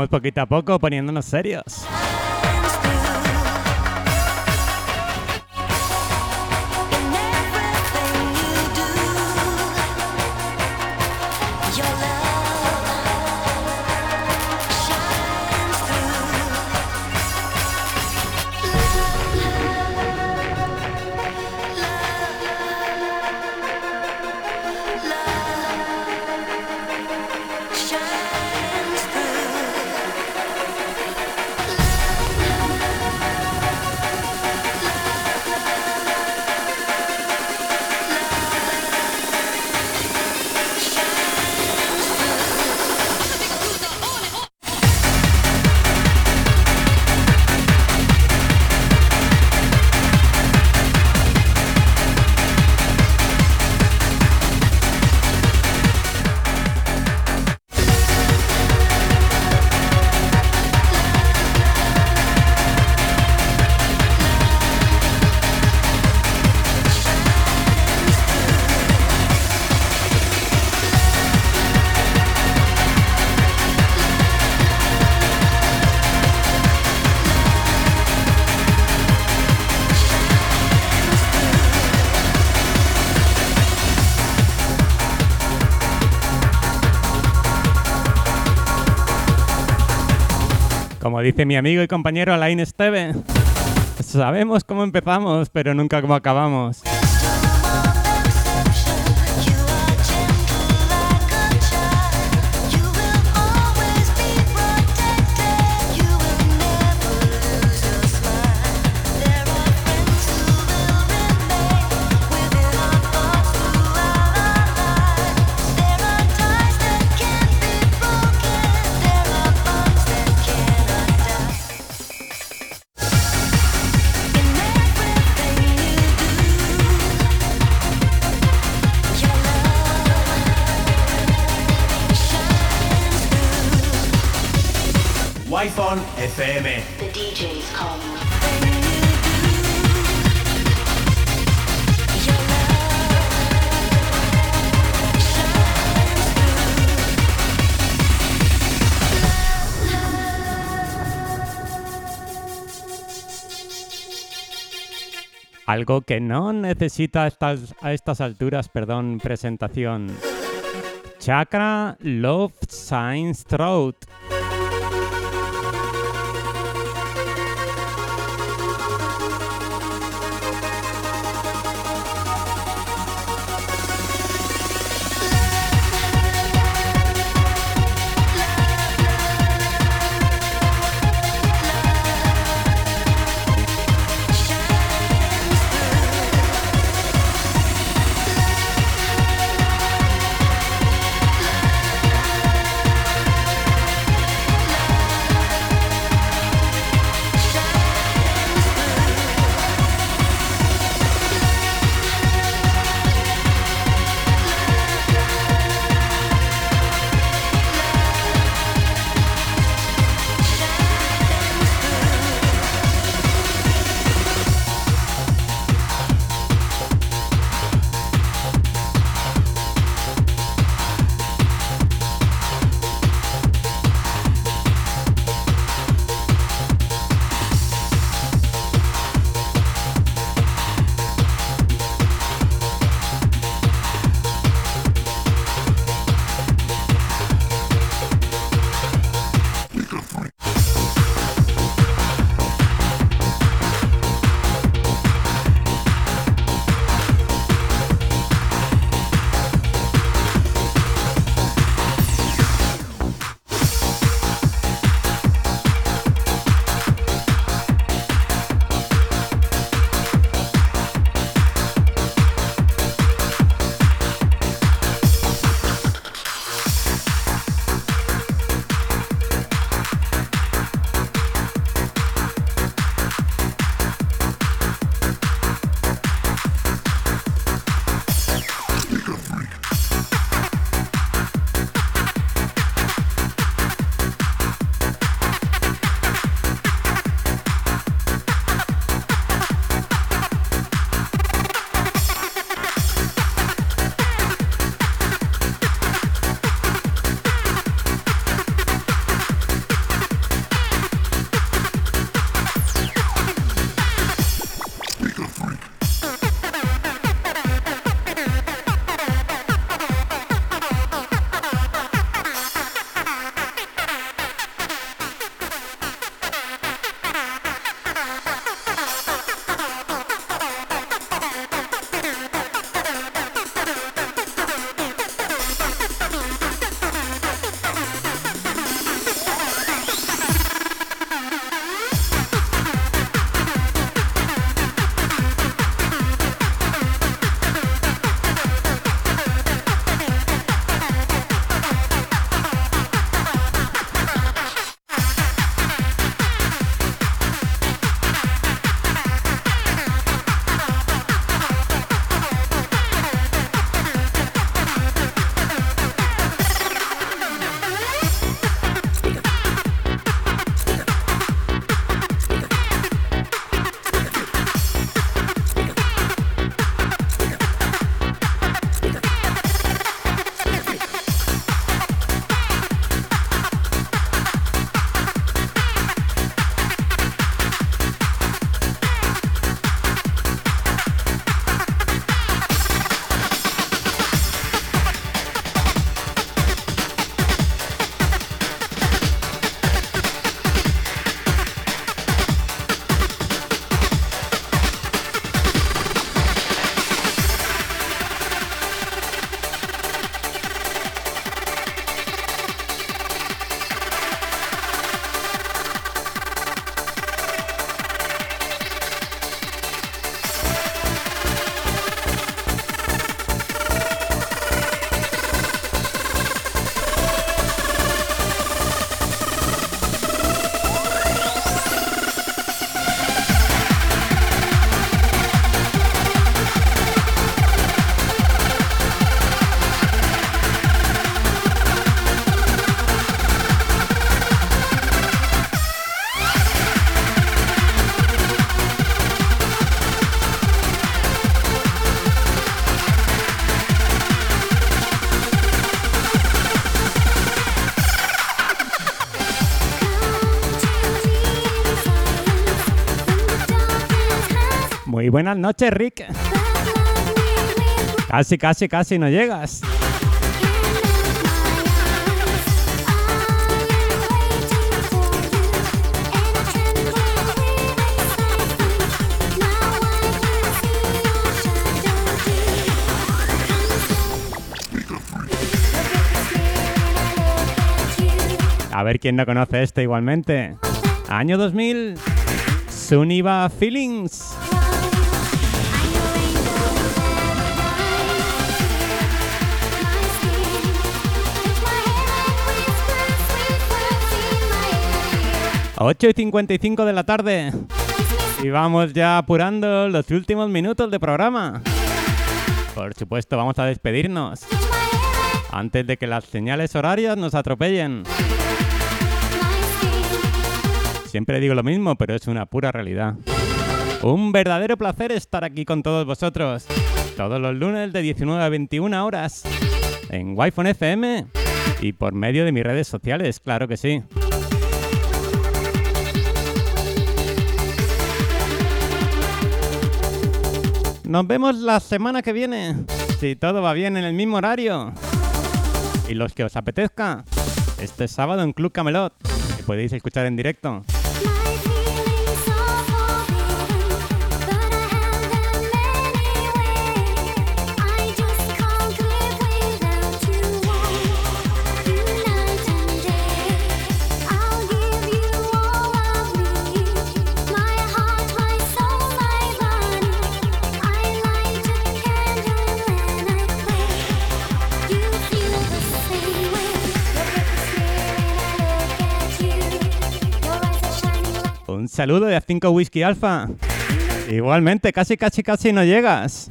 [SPEAKER 7] Poquito a poco poniéndonos serios. Dice mi amigo y compañero Alain Esteve, sabemos cómo empezamos, pero nunca cómo acabamos. Algo que no necesita a estas, a estas alturas, perdón, presentación. Chakra Love Science Throat.
[SPEAKER 9] Buenas noches, Rick. Casi, casi, casi no llegas. A ver quién no conoce este igualmente. Año 2000. Suniva Feelings. Ocho y 55 de la tarde. Y vamos ya apurando los últimos minutos de programa. Por supuesto, vamos a despedirnos. Antes de que las señales horarias nos atropellen. Siempre digo lo mismo, pero es una pura realidad. Un verdadero placer estar aquí con todos vosotros. Todos los lunes de 19 a 21 horas. En Wi-Fi FM. Y por medio de mis redes sociales, claro que sí. Nos vemos la semana que viene. Si todo va bien en el mismo horario. Y los que os apetezca. Este sábado en Club Camelot. Que podéis escuchar en directo. Saludo de A5 Whisky Alpha. Igualmente, casi, casi, casi no llegas.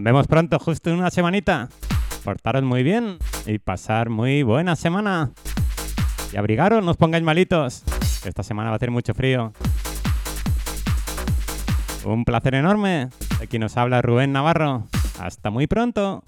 [SPEAKER 9] Nos vemos pronto, justo en una semanita. Portaros muy bien y pasar muy buena semana. Y abrigaros, no os pongáis malitos. Esta semana va a hacer mucho frío. Un placer enorme. Aquí nos habla Rubén Navarro. Hasta muy pronto.